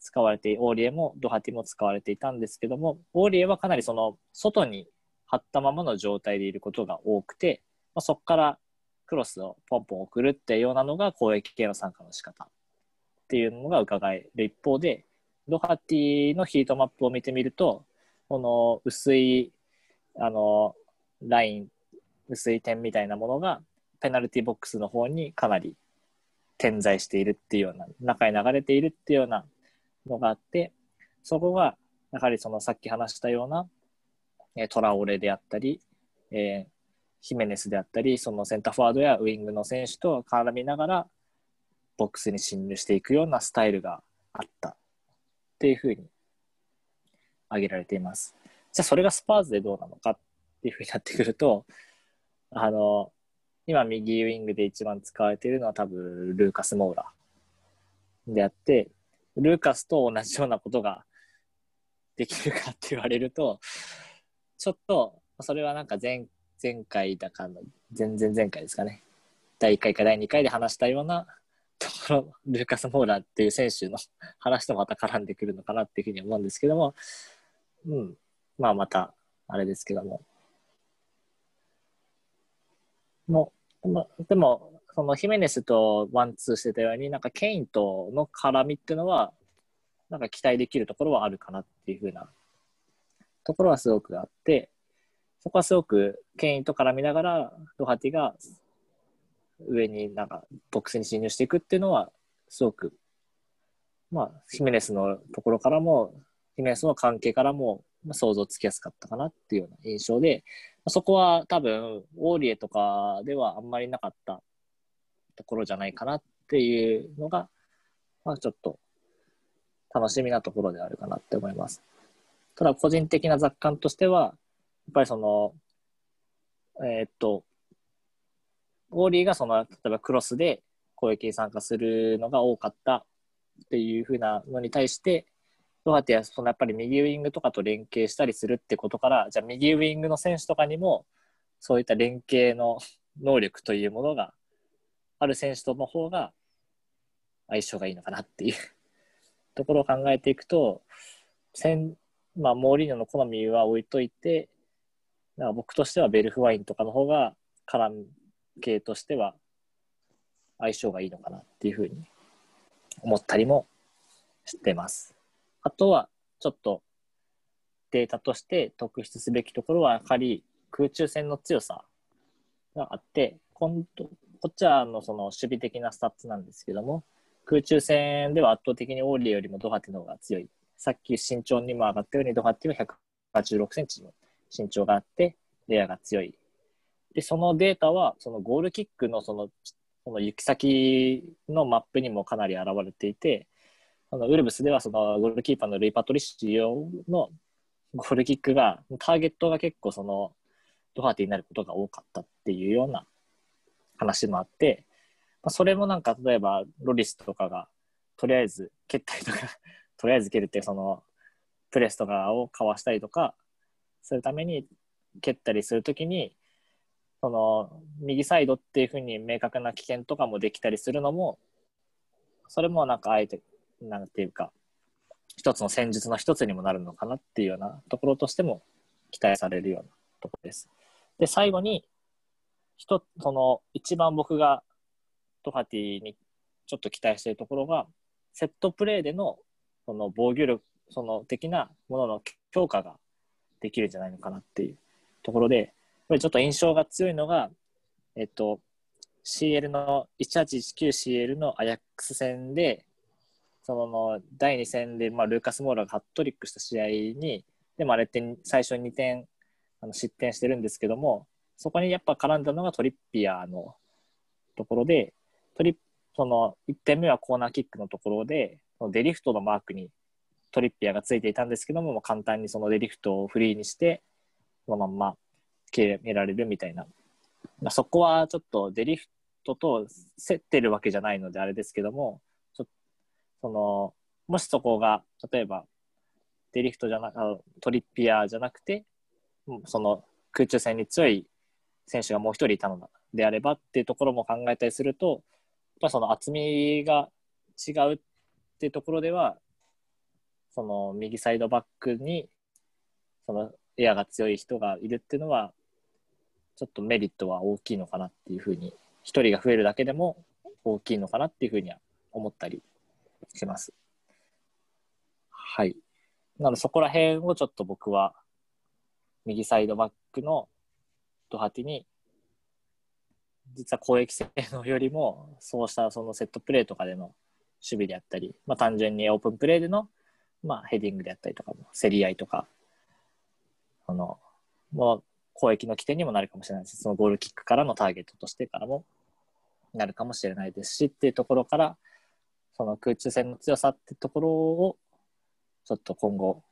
Speaker 3: 使われて、オーリエもドハティも使われていたんですけども、オーリエはかなりその外に張ったままの状態でいることが多くて、まあ、そこからクロスをポンポン送るっていうようなのが攻撃系の参加の仕方っていうのが伺える一方で、ドハティのヒートマップを見てみると、この薄い、あの、ライン、薄い点みたいなものが、ペナルティーボックスの方にかなり点在しているっていうような、中に流れているっていうようなのがあって、そこが、やはりそのさっき話したような、えトラオレであったり、えー、ヒメネスであったり、そのセンターフォワードやウイングの選手と絡みながら、ボックスに侵入していくようなスタイルがあったっていうふうに挙げられています。じゃあそれがスパーズでどうなのかっていうふうになってくると、あの、今右ウイングで一番使われているのは多分ルーカス・モーラであって、ルーカスと同じようなことができるかって言われると、ちょっと、それはなんか前前回だかの、前々前回ですかね。第1回か第2回で話したようなところ、ルーカス・モーラっていう選手の話とまた絡んでくるのかなっていうふうに思うんですけども、うん。まあまた、あれですけども。も、でも、そのヒメネスとワンツーしてたように、なんかケインとの絡みっていうのは、なんか期待できるところはあるかなっていうふうなところはすごくあって、そこはすごくケインと絡みながら、ドハティが上になんかボックスに侵入していくっていうのは、すごく、まあ、ヒメネスのところからも、ヒメネスの関係からも、想像つきやすかったかなっていうような印象で、そこは多分、オーリエとかではあんまりなかったところじゃないかなっていうのが、まあちょっと楽しみなところであるかなって思います。ただ個人的な雑感としては、やっぱりその、えー、っと、オーリーがその、例えばクロスで攻撃に参加するのが多かったっていうふうなのに対して、ドハテはそのやっぱり右ウイングとかと連携したりするってことから、じゃあ右ウイングの選手とかにも、そういった連携の能力というものがある選手との方が相性がいいのかなっていう ところを考えていくと、まあ、モーリーノの好みは置いといて、なんか僕としてはベルフワインとかの方が絡系としては相性がいいのかなっていうふうに思ったりもしてます。あとはちょっとデータとして特筆すべきところはやはり空中戦の強さがあって今度こっちはあのその守備的なスタッツなんですけども空中戦では圧倒的にオーリエよりもドハティの方が強い。さっき身長にも上がったようにドハティは186センチの身長があってレアが強い。で、そのデータは、そのゴールキックのその、その行き先のマップにもかなり現れていて、あのウルブスではそのゴールキーパーのルイ・パトリッシオのゴールキックが、ターゲットが結構その、ドハーティになることが多かったっていうような話もあって、まあ、それもなんか例えばロリスとかがとりあえず蹴ったりとか とりあえず蹴るってそのプレスとかをかわしたりとかするために蹴ったりするときにその右サイドっていうふうに明確な危険とかもできたりするのもそれもなんかあえてなんていうか一つの戦術の一つにもなるのかなっていうようなところとしても期待されるようなところです。で最後に一その一番僕がトハティにちょっと期待しているところがセットプレーでのその防御力その的なものの強化ができるんじゃないのかなっていうところでぱりちょっと印象が強いのが、えっと、CL の 1819CL のアヤックス戦で、その第2戦で、まあ、ルーカス・モーラがハットリックした試合に、でもあれって最初2点あの失点してるんですけども、そこにやっぱ絡んだのがトリッピアのところで、トリその1点目はコーナーキックのところで、デリフトのマークにトリッピアがついていたんですけども、簡単にそのデリフトをフリーにして、そのまんま決められるみたいな。まあ、そこはちょっとデリフトと競ってるわけじゃないのであれですけども、その、もしそこが、例えば、デリフトじゃなあトリッピアーじゃなくて、うん。その空中戦に強い選手がもう一人いたのであればっていうところも考えたりすると、やっぱりその厚みが違うっていうところでは、その右サイドバックにそのエアが強い人がいるっていうのは、ちょっとメリットは大きいのかなっていうふうに、一人が増えるだけでも大きいのかなっていうふうには思ったりします。はい。なのでそこら辺をちょっと僕は右サイドバックのドハティに実は攻撃性能よりもそうしたそのセットプレーとかでの守備であったり、まあ、単純にオープンプレーでの、まあ、ヘディングであったりとかも競り合いとかあのもう攻撃の起点にもなるかもしれないしそのゴールキックからのターゲットとしてからもなるかもしれないですしっていうところからその空中戦の強さってところをちょっと今後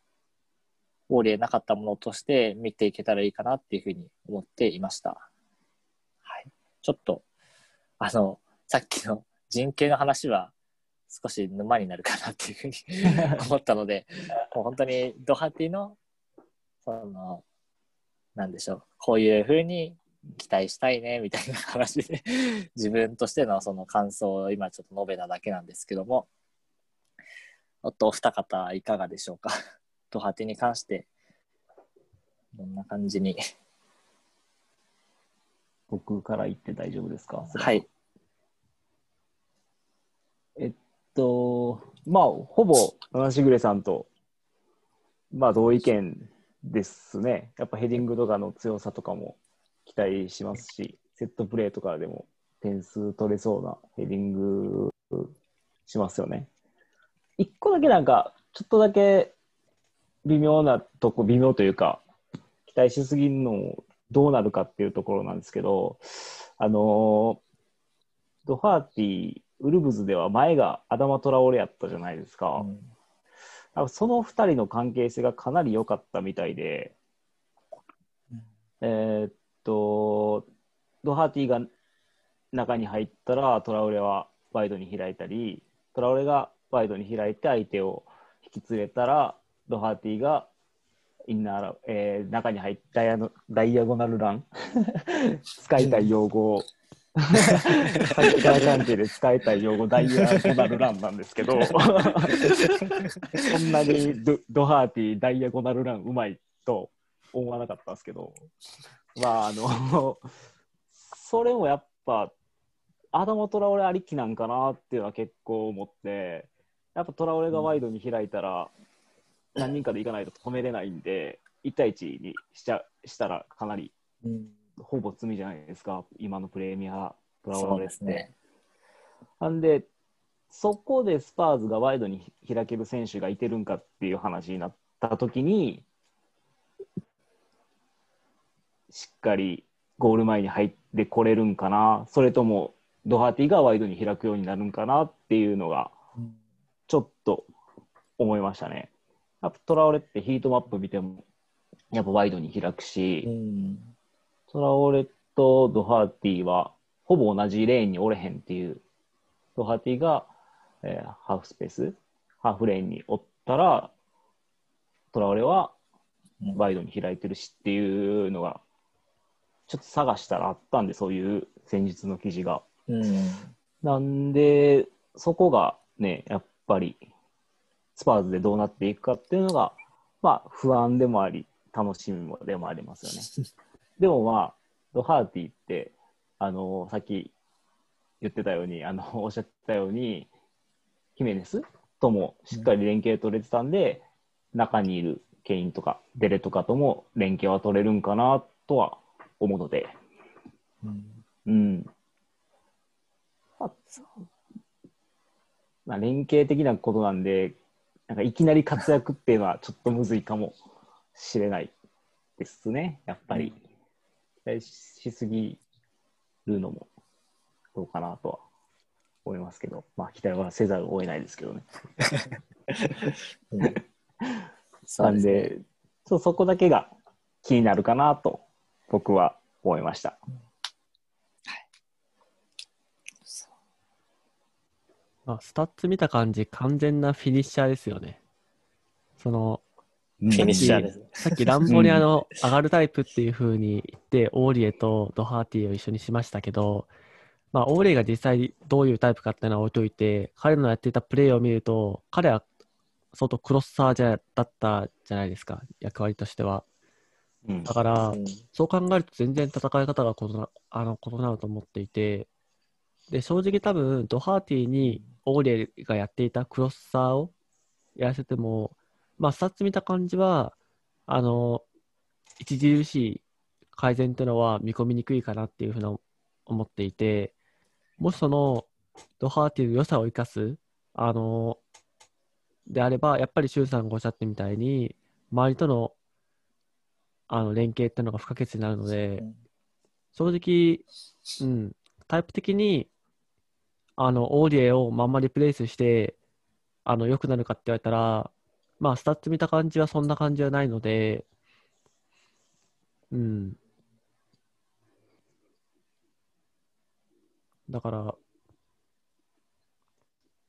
Speaker 3: オーリエなかったものとして見ていけたらいいかなっていうふうに思っていました。はい。ちょっと、あの、さっきの人形の話は少し沼になるかなっていうふうに思ったので、もう本当にドハティの、その、なんでしょう、こういうふうに期待したいね、みたいな話で、自分としてのその感想を今ちょっと述べただけなんですけども、おっと、お二方いかがでしょうか？ドハテに関して、どんな感じに？
Speaker 2: 僕から言って大丈夫ですか？
Speaker 3: はい。
Speaker 2: えっと、まあ、ほぼ、七しぐれさんと、まあ、同意見ですね。やっぱヘディングとかの強さとかも期待しますし、セットプレーとかでも点数取れそうなヘディングしますよね。一個だけなんか、ちょっとだけ微妙なとこ、微妙というか、期待しすぎるのどうなるかっていうところなんですけど、あのドハーティ、ウルブズでは前がアダマ・トラオレやったじゃないですか。
Speaker 3: うん
Speaker 2: その2人の関係性がかなり良かったみたいで、えーっと、ドハーティが中に入ったらトラオレはワイドに開いたり、トラオレがワイドに開いて相手を引き連れたら、ドハーティがインナーラ、えー中に入ったダイアのダイアゴナルラン 使いたい用語をさっきから関係で使いたい用語ダイアゴナルランなんですけどそんなにドドハーティーダイアゴナルランうまいと思わなかったんですけどまああの それもやっぱアダモ・トラオレありきなんかなっていうのは結構思ってやっぱトラオレがワイドに開いたら何人かで行かないと止めれないんで1対1にしちゃしたらかなり
Speaker 3: うん
Speaker 2: ほぼ罪じゃないですか今のプレミアトラオレって。
Speaker 3: ですね。
Speaker 2: なんで、そこでスパーズがワイドに開ける選手がいてるんかっていう話になったときに、しっかりゴール前に入ってこれるんかな、それともドハーティがワイドに開くようになるんかなっていうのが、ちょっと思いましたね。やっぱトラオレってヒートマップ見ても、やっぱワイドに開くし、
Speaker 3: うん
Speaker 2: トラオレとドハーティはほぼ同じレーンにおれへんっていう。ドハーティが、えーハーフスペース、ハーフレーンにおったら、トラオレはワイドに開いてるしっていうのが、ちょっと探したらあったんで、そういう戦術の記事が。
Speaker 3: うん
Speaker 2: なんで、そこがね、やっぱり、スパーズでどうなっていくかっていうのが、まあ、不安でもあり、楽しみもでもありますよね。でもまあ、ドハーティって、あの、さっき言ってたように、あの、おっしゃってたように、ヒメネスともしっかり連携取れてたんで、中にいるケインとかデレとかとも連携は取れるんかなとは思うので、
Speaker 3: うん。
Speaker 2: うん。まあ、まあ、連携的なことなんで、なんかいきなり活躍っていうのはちょっとむずいかもしれないですね、やっぱり。期待しすぎるのもどうかなとは思いますけど、まあ期待はせざるを得ないですけどね。
Speaker 3: うん。
Speaker 2: なんで、そうそこだけが気になるかなと僕は思いました。
Speaker 1: まあ、スタッツ見た感じ、完全なフィニッシャーですよね。その、
Speaker 2: うん
Speaker 3: フィニッシャーですね。
Speaker 1: さっき乱暴にあの、上がるタイプっていう風に言って、オーリエとドハーティを一緒にしましたけど、まあ、オーリエが実際どういうタイプかっていうのは置いといて、彼のやっていたプレーを見ると、彼は相当クロッサーじゃだったじゃないですか、役割としては。
Speaker 2: うん。
Speaker 1: だから、
Speaker 3: うん。
Speaker 1: そう考えると全然戦い方が異なあの異なると思っていて、で、正直多分、ドハーティーにオーリエがやっていたクロッサーをやらせても、まあ、スタッツ見た感じは、あの、著しい改善っていうのは見込みにくいかなっていうふうに思っていて、もしその、ドハーティーの良さを生かす、あの、であれば、やっぱり周さんがおっしゃってみたいに、周りとのあの連携っていうのが不可欠になるので、
Speaker 3: うん
Speaker 1: 正直、うん、タイプ的に、あの、オーリエをまんま replace して、あの、良くなるかって言われたら、まあ、スタッツ見た感じはそんな感じはないので、うん。だから、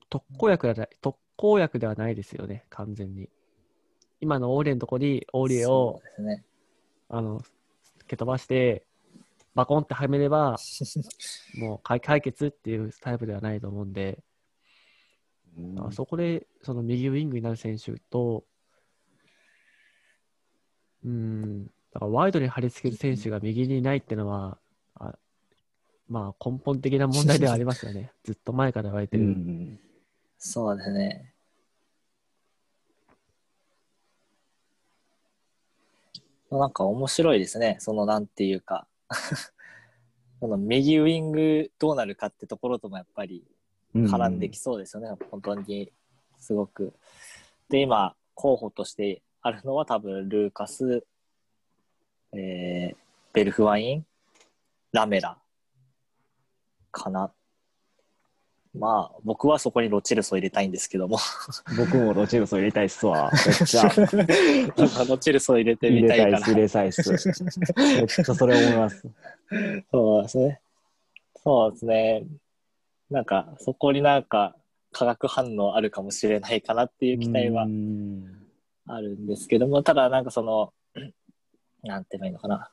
Speaker 1: 特効薬ではない、特効薬ではないですよね、完全に。今のオーリエのとこにオーリエを
Speaker 3: そうですね。
Speaker 1: あの、蹴飛ばして、バコンってはめれば、もう解解決っていうタイプではないと思うんで、だからそこで、その右ウィングになる選手と、うん、だからワイドに貼り付ける選手が右にいないっていうのは、あまあ根本的な問題ではありますよね。ずっと前から言われて
Speaker 2: う
Speaker 1: る。
Speaker 2: ん
Speaker 3: そうですね。なんか面白いですね。そのなんていうか、その右ウィングどうなるかってところともやっぱり絡んできそうですよね、本当にすごく。で、今、候補としてあるのは多分、ルーカス、えー、ベルフワイン、ラメラかな。まあ、僕はそこにロチルソを入れたいんですけども、
Speaker 2: 僕もロチェルソ入れたいっすわ。めっちゃ。
Speaker 3: ロチルソを入れて
Speaker 2: 入
Speaker 3: みたいかな
Speaker 2: れたいっす、。入れたいっす。めっちゃそれ思います。
Speaker 3: そうですね。そうですね。なんか、そこになんか、化学反応あるかもしれないかなっていう期待は
Speaker 2: うん
Speaker 3: あるんですけども、ただなんかその、なんて言えばいいのかな。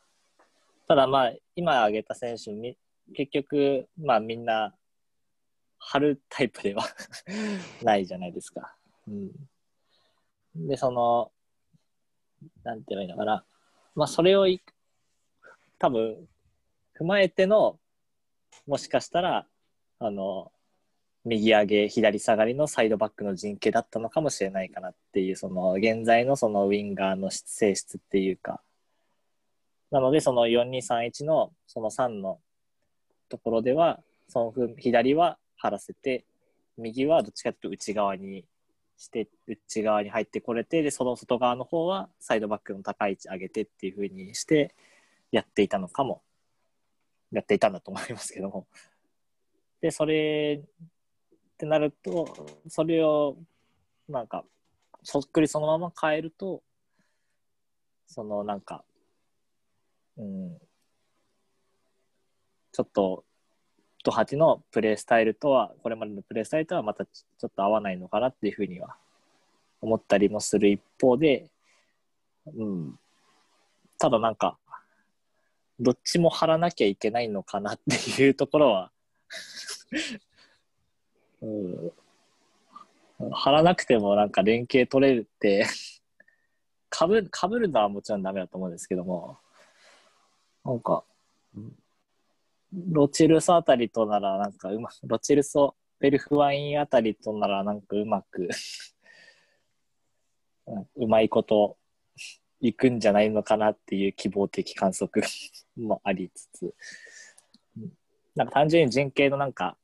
Speaker 3: ただまあ、今挙げた選手み、結局、まあみんな、張るタイプでは ないじゃないですか。うん。で、その、なんて言えばいいのかな。まあそれをい多分、踏まえての、もしかしたら、あの、右上げ、左下がりのサイドバックの陣形だったのかもしれないかなっていう、その、現在のそのウィンガーの性質っていうか、なので、その4231のその3のところでは、その左は張らせて、右はどっちかというと内側にして、内側に入ってこれて、で、その外側の方はサイドバックの高い位置上げてっていう風にしてやっていたのかも、やっていたんだと思いますけども。で、それってなると、それをなんか、そっくりそのまま変えると、そのなんか、うん、ちょっと、ドハテのプレースタイルとは、これまでのプレースタイルとはまたちょっと合わないのかなっていうふうには思ったりもする一方で、うん、ただなんか、どっちも張らなきゃいけないのかなっていうところは、うん、張らなくてもなんか連携取れるってかぶかぶるのはもちろんダメだと思うんですけどもなんか、
Speaker 1: うん。
Speaker 3: ロチルソあたりとならなんかうまロチルソベルフワインあたりとならなんかうまく うまいこといくんじゃないのかなっていう希望的観測 もありつつ。なんか単純に陣形のなんか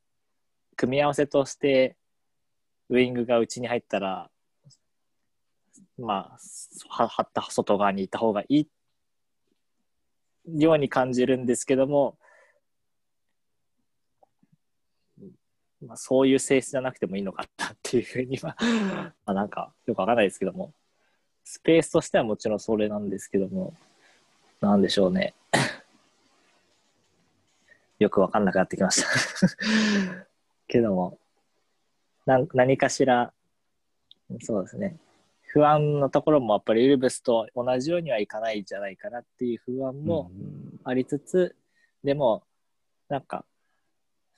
Speaker 3: 組み合わせとしてウイングが内に入ったらまあは張った外側にいた方がいいように感じるんですけども、まあ、そういう性質じゃなくてもいいのかなっていうふうには まあなんかよくわかんないですけども。スペースとしてはもちろんそれなんですけどもなんでしょうね。よくわかんなくなってきました。けどもなん何かしらそうですね。不安なところもやっぱりウルブスと同じようにはいかないんじゃないかなっていう不安もありつつ、でも、なんか、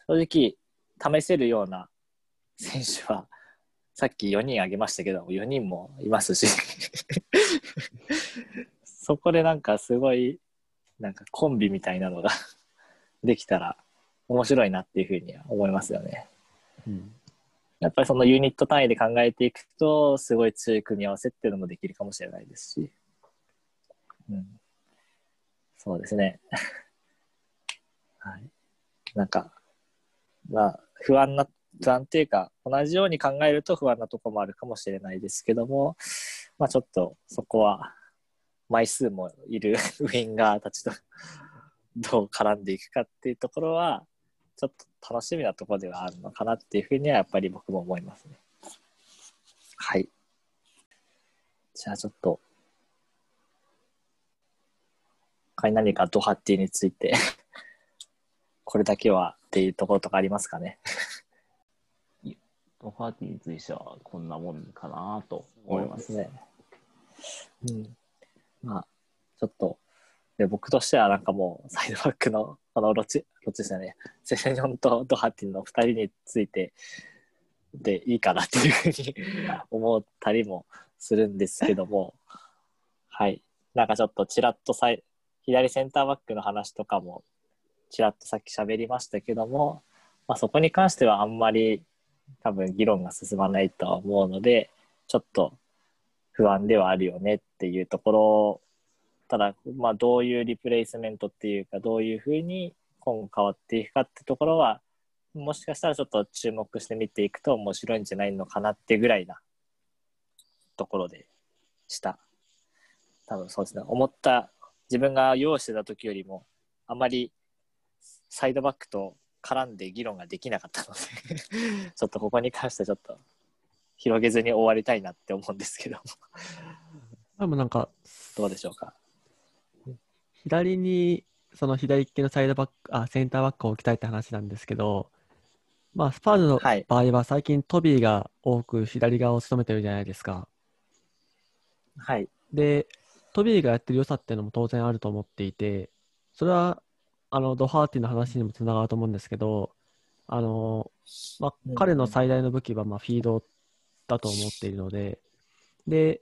Speaker 3: 正直、試せるような選手は、さっき4人挙げましたけど、4人もいますし、そこでなんかすごい、なんかコンビみたいなのが できたら面白いなっていうふうには思いますよね。
Speaker 1: うん
Speaker 3: やっぱりそのユニット単位で考えていくと、すごい強い組み合わせっていうのもできるかもしれないですし。うん。そうですね。はい。なんか、まあ、不安な、不安っていうか、同じように考えると不安なとこもあるかもしれないですけども、まあちょっとそこは、枚数もいる ウィンガーたちと どう絡んでいくかっていうところは、ちょっと楽しみなところではあるのかなっていうふうにはやっぱり僕も思いますね。はい。じゃあちょっと、他に何かドハッティについて これだけはっていうところとかありますかね？
Speaker 2: ドハーティについてはこんなもんかなと思います。
Speaker 3: ね。うん。まあ、ちょっと、で僕としてはなんかもう、サイドバックの、このロチ、ロチですよね、セセニョンとドハティンの2人についてでいいかなっていうふうに思ったりもするんですけども、はい。なんかちょっとちらっとさい左センターバックの話とかも、ちらっとさっき喋りましたけども、まあ、そこに関してはあんまり多分議論が進まないとは思うので、ちょっと不安ではあるよねっていうところただ、まあ、どういうリプレイスメントっていうか、どういうふうに今後変わっていくかってところは、もしかしたらちょっと注目して見ていくと面白いんじゃないのかなってぐらいなところでした。多分そうですね。思った、自分が用意してた時よりも、あまりサイドバックと絡んで議論ができなかったので ちょっとここに関してはちょっと広げずに終わりたいなって思うんですけども、
Speaker 1: でもなんか、
Speaker 3: どうでしょうか？
Speaker 1: 左に、その左利きのサイドバック、あ、センターバックを置きたいって話なんですけど、まあ、スパーズの
Speaker 3: はい
Speaker 1: 場合は最近トビーが多く左側を務めてるじゃないですか。
Speaker 3: はい。
Speaker 1: で、トビーがやってる良さっていうのも当然あると思っていて、それは、あの、ドハーティの話にもつながると思うんですけど、あの、まあ彼の最大の武器は、まあ、フィードだと思っているので、で、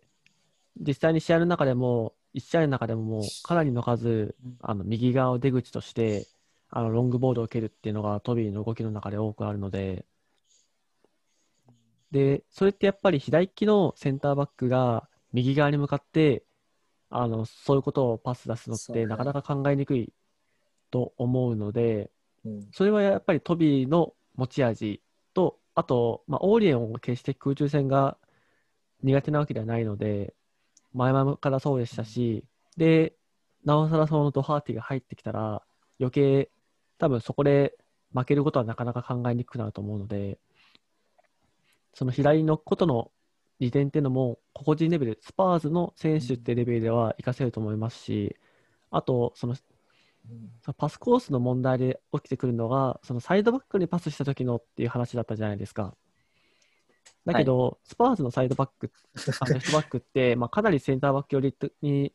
Speaker 1: 実際に試合の中でも、1試合の中でももうかなりの数、あの右側を出口として、あのロングボールを蹴るっていうのがトビーの動きの中で多くあるので、で、それってやっぱり左利きのセンターバックが右側に向かって、あのそういうことをパス出すのってなかなか考えにくいと思うので、
Speaker 3: うん。
Speaker 1: それはやっぱりトビーの持ち味と、あと、まあ、オーリエンを決して空中戦が苦手なわけではないので、前々からそうでしたし、で、なおさらそのドハーティが入ってきたら、余計、多分そこで負けることはなかなか考えにくくなると思うので、その左のことの利点っていうのも、個々人レベル、スパーズの選手ってレベルでは活かせると思いますし、あと、そのそのパスコースの問題で起きてくるのが、そのサイドバックにパスした時のっていう話だったじゃないですか。だけど、スパーズのサイドバック、あのレフトバックって、まあ、かなりセンターバック寄りに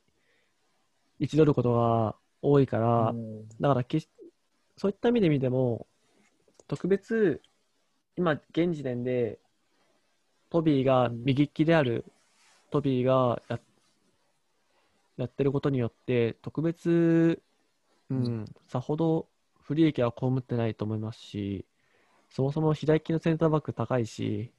Speaker 1: 位置取ることが多いから、
Speaker 3: うん。
Speaker 1: だから決しそういった意味で見ても、特別、今、現時点で、トビーが右利きであるトビーがややってることによって、特別、うん、さほど不利益は被ってないと思いますし、そもそも左利きのセンターバック高いし、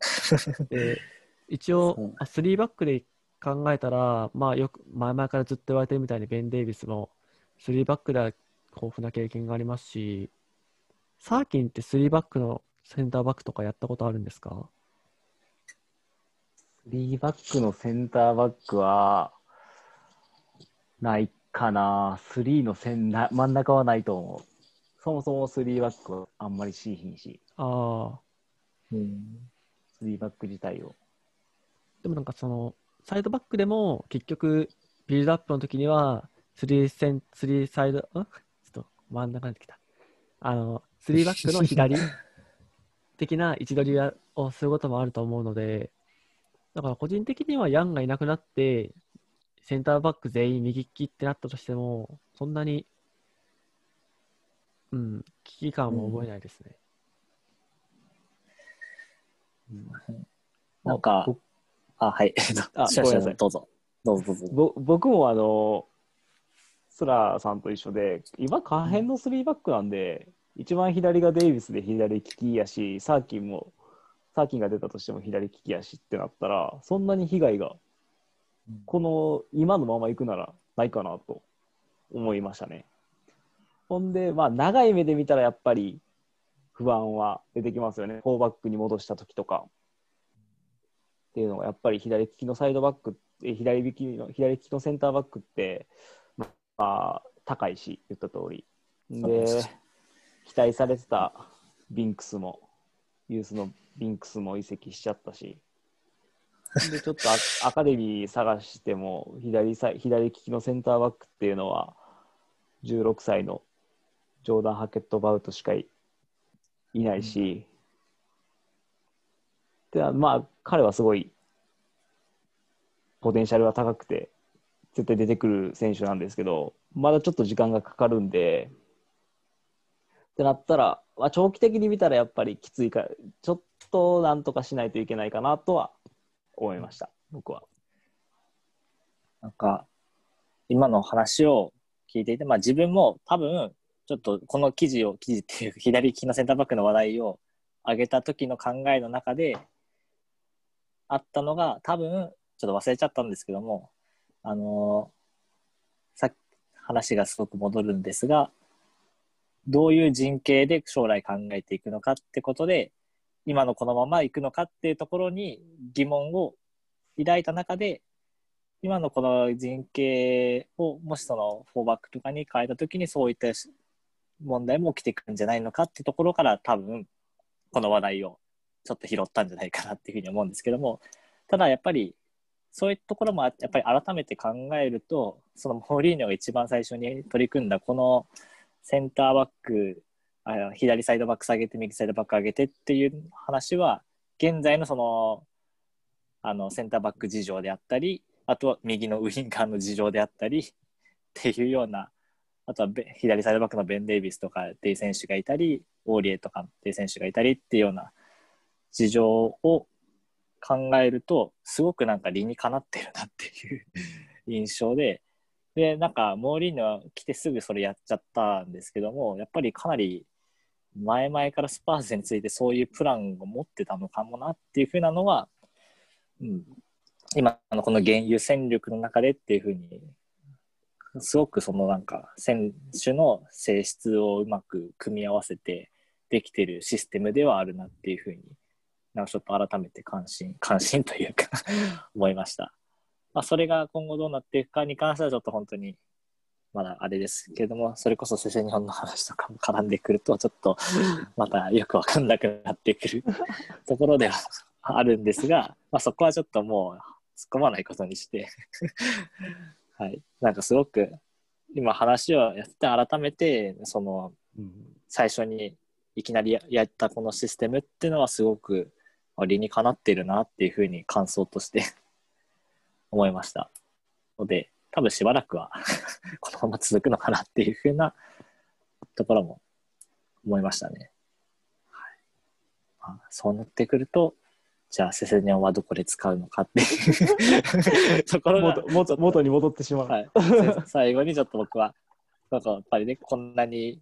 Speaker 1: で一応、あ3バックで考えたら、まあよく前々からずっと言われてるみたいにベン・デイビスも3バックでは豊富な経験がありますし、サーキンって3バックのセンターバックとかやったことあるんですか
Speaker 2: ？3バックのセンターバックは、ないかな。3のセンな真ん中はないと思う。そもそも3バックはあんまりしいひんし、
Speaker 1: ああ、
Speaker 3: うん
Speaker 2: 3バック自体を。
Speaker 1: でもなんかその、サイドバックでも結局、ビルドアップの時には、3セン、3サイド、ん？ちょっと真ん中になってきた。あの、3バックの左 的な位置取りをすることもあると思うので、だから個人的にはヤンがいなくなって、センターバック全員右利きってなったとしても、そんなに、うん、危機感は覚えないですね。
Speaker 3: なんか、あ、はい。
Speaker 2: あ ごめんなさい
Speaker 3: どうぞ。どうぞどうぞ。
Speaker 2: ぼ僕もあの、スラーさんと一緒で、今、下辺の3バックなんで、一番左がデイビスで左利きやし、サーキンも、サーキンが出たとしても左利きやしってなったら、そんなに被害が、この今のまま行くならないかなと思いましたね。ほんで、まあ、長い目で見たらやっぱり不安は出てきますよね。4バックに戻した時とか。っていうのが、やっぱり左利きのサイドバックえ左利きの左利きのセンターバックって、まあ、高いし、言った通り。で期待されてたビンクスも、ユースのビンクスも移籍しちゃったし、で、ちょっとアアカデミー探しても左さ、左利きのセンターバックっていうのは、16歳のジョーダン・ハケット・バウトしかいいないし、でまあ、彼はすごいポテンシャルが高くて、絶対出てくる選手なんですけど、まだちょっと時間がかかるんで、ってなったら、まあ、長期的に見たらやっぱりきついから、ちょっとなんとかしないといけないかなとは思いました、僕は。
Speaker 3: なんか、今の話を聞いていて、まあ自分も多分、ちょっとこの記事を、記事っていう 左利きのセンターバックの話題を上げた時の考えの中で、あったのが、多分、ちょっと忘れちゃったんですけども、あのーさっき話がすごく戻るんですが、どういう人形で将来考えていくのかってことで、今のこのまま行くのかっていうところに疑問を抱いた中で、今のこの陣形をもしそのフォーバックとかに変えた時にそういった問題も起きてくるんじゃないのかっていうところから多分この話題をちょっと拾ったんじゃないかなっていうふうに思うんですけどもただやっぱりそういうところもやっぱり改めて考えるとそのモーリーニョが一番最初に取り組んだこのセンターバックあ左サイドバック下げて右サイドバック上げてっていう話は現在のそのあのセンターバック事情であったりあとは右のウィンカーの事情であったりっていうようなあとはベ左サイドバックのベン・デイビスとかっていう選手がいたりオーリエとかっていう選手がいたりっていうような事情を考えるとすごくなんか理にかなってるなっていう 印象ででなんかモーリーニョ来てすぐそれやっちゃったんですけどもやっぱりかなり前々からスパーズについてそういうプランを持ってたのかもなっていうふうなのは、うん、今のこの現有戦力の中でっていうふうにすごくそのなんか選手の性質をうまく組み合わせてできてるシステムではあるなっていうふうになんかちょっと改めて関心 関心というか 思いました。まあ、それが今後どうなっていくかに関してはちょっと本当にまだあれですけれどもそれこそセセ日本の話とかも絡んでくるとちょっと またよくわかんなくなってくる ところではあるんですが、まあ、そこはちょっともう突っ込まないことにして はい。なんかすごく今話をやって改めてその
Speaker 2: うん
Speaker 3: 最初にいきなりややったこのシステムっていうのはすごくまあ理にかなってるなっていうふうに感想として思いました。ので多分しばらくは このまま続くのかなっていうふうなところも思いましたね。はいまあ、そうなってくるとじゃあセセニョンはどこで使うのかっていう ところが
Speaker 2: 元元元に戻ってしまう。
Speaker 3: はい、せ最後にちょっと僕はなんかやっぱりねこんなに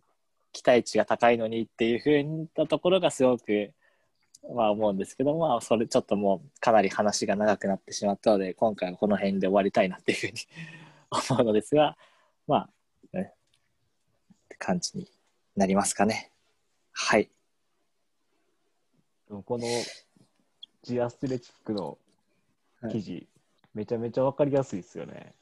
Speaker 3: 期待値が高いのにっていうふうなところがすごくまあ思うんですけどまあそれちょっともうかなり話が長くなってしまったので今回はこの辺で終わりたいなっていうふうに 思うのですがまあねって感じになりますかね。はい。
Speaker 2: このジアスレチックの記事、めちゃめちゃわかりやすいですよね。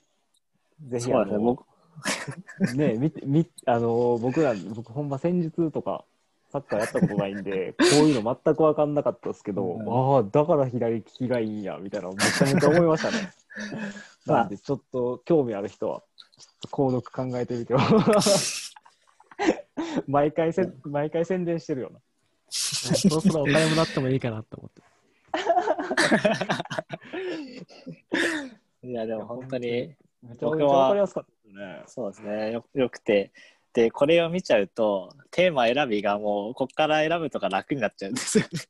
Speaker 2: ぜひ
Speaker 3: そう
Speaker 2: あの
Speaker 3: ですね僕
Speaker 2: ね見てみあの僕ら僕ほんま戦術とかサッカーやったことないんでこういうの全く分かんなかったですけど、
Speaker 3: うん
Speaker 2: ああだから左利きがいいんやみたいなのめちゃめちゃ思いましたね。
Speaker 3: まあ
Speaker 2: なんでちょっと興味ある人はちょっと購読考えてみては 毎回せん毎回宣伝してるよな。
Speaker 1: そろそろお金もらってもいいかなと思って。
Speaker 3: いや、でも本当に、
Speaker 2: めちゃめちゃわかりやすかったですね。
Speaker 3: そうですね。よよくて。で、これを見ちゃうと、テーマ選びがもう、こっから選ぶとか楽になっちゃうんですよね。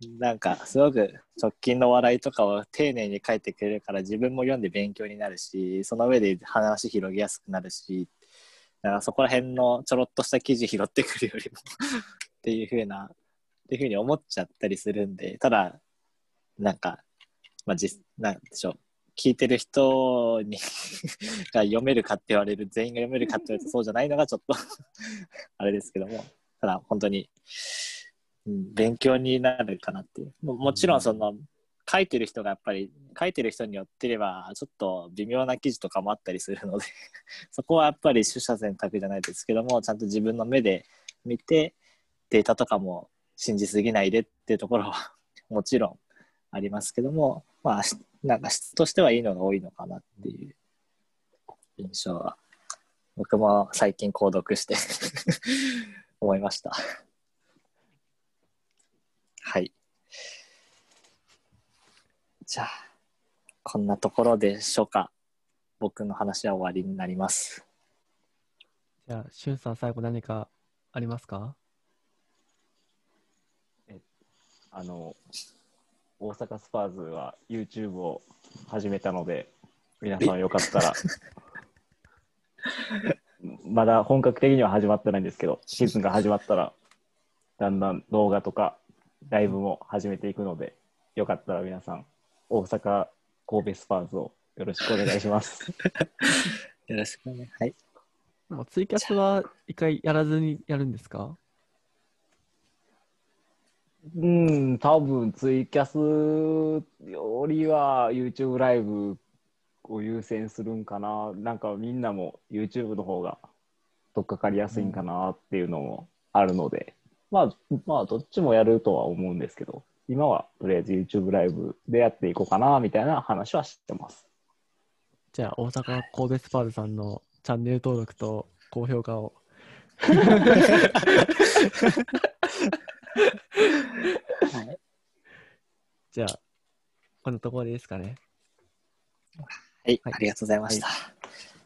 Speaker 3: なんか、すごく直近の笑いとかを丁寧に書いてくれるから、自分も読んで勉強になるし、その上で話広げやすくなるし、だからそこら辺のちょろっとした記事拾ってくるよりもっていう風な、っていう風に思っちゃったりするんで、ただ、なんか、まあ、実、なんでしょう。聞いてる人に が読めるかって言われる、全員が読めるかって言われるとそうじゃないのがちょっと あれですけども、ただ本当に、うん、勉強になるかなっていう。ももちろんその、書いてる人がやっぱり、書いてる人によってれば、ちょっと微妙な記事とかもあったりするので そこはやっぱり取捨選択じゃないですけども、ちゃんと自分の目で見て、データとかも信じすぎないでっていうところはもちろんありますけども、まあ、なんか質としてはいいのが多いのかなっていう印象は、僕も最近購読して 思いました。はい。じゃあ、こんなところでしょうか。僕の話は終わりになります。
Speaker 1: じゃあ、しゅんさん、最後何かありますか？
Speaker 2: あの、大阪スパーズは YouTube を始めたので、皆さんよかったら、まだ本格的には始まってないんですけど、シーズンが始まったら、だんだん動画とかライブも始めていくので、よかったら皆さん、大阪神戸スパーズをよろしくお願いします。
Speaker 3: よろしくね。はい。
Speaker 1: もうツイキャスは一回やらずにやるんですか？
Speaker 2: うん、多分ツイキャスよりは YouTube ライブを優先するんかな。なんかみんなも YouTube の方が取っかかりやすいんかなっていうのもあるので、まあ、まあどっちもやるとは思うんですけど、今はとりあえず YouTube ライブでやっていこうかなみたいな話は知ってます。
Speaker 1: じゃあ、大阪神戸スパーズさんのチャンネル登録と高評価を。
Speaker 3: はい、
Speaker 1: じゃあ、このところですかね。
Speaker 3: はい、
Speaker 1: はい
Speaker 3: ありがとうございました。
Speaker 1: はい、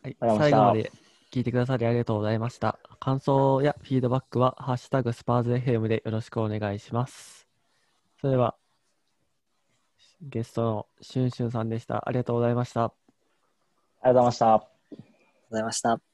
Speaker 2: ありがとうござい
Speaker 1: 最後まで聞いてくださりありがとうございました。感想やフィードバックは、ハッシュタグスパーズ FM でよろしくお願いします。それでは、ゲストのシュンシュンさんでした。ありがとうございました。
Speaker 2: ありがとうございました。
Speaker 3: ありがとうございました。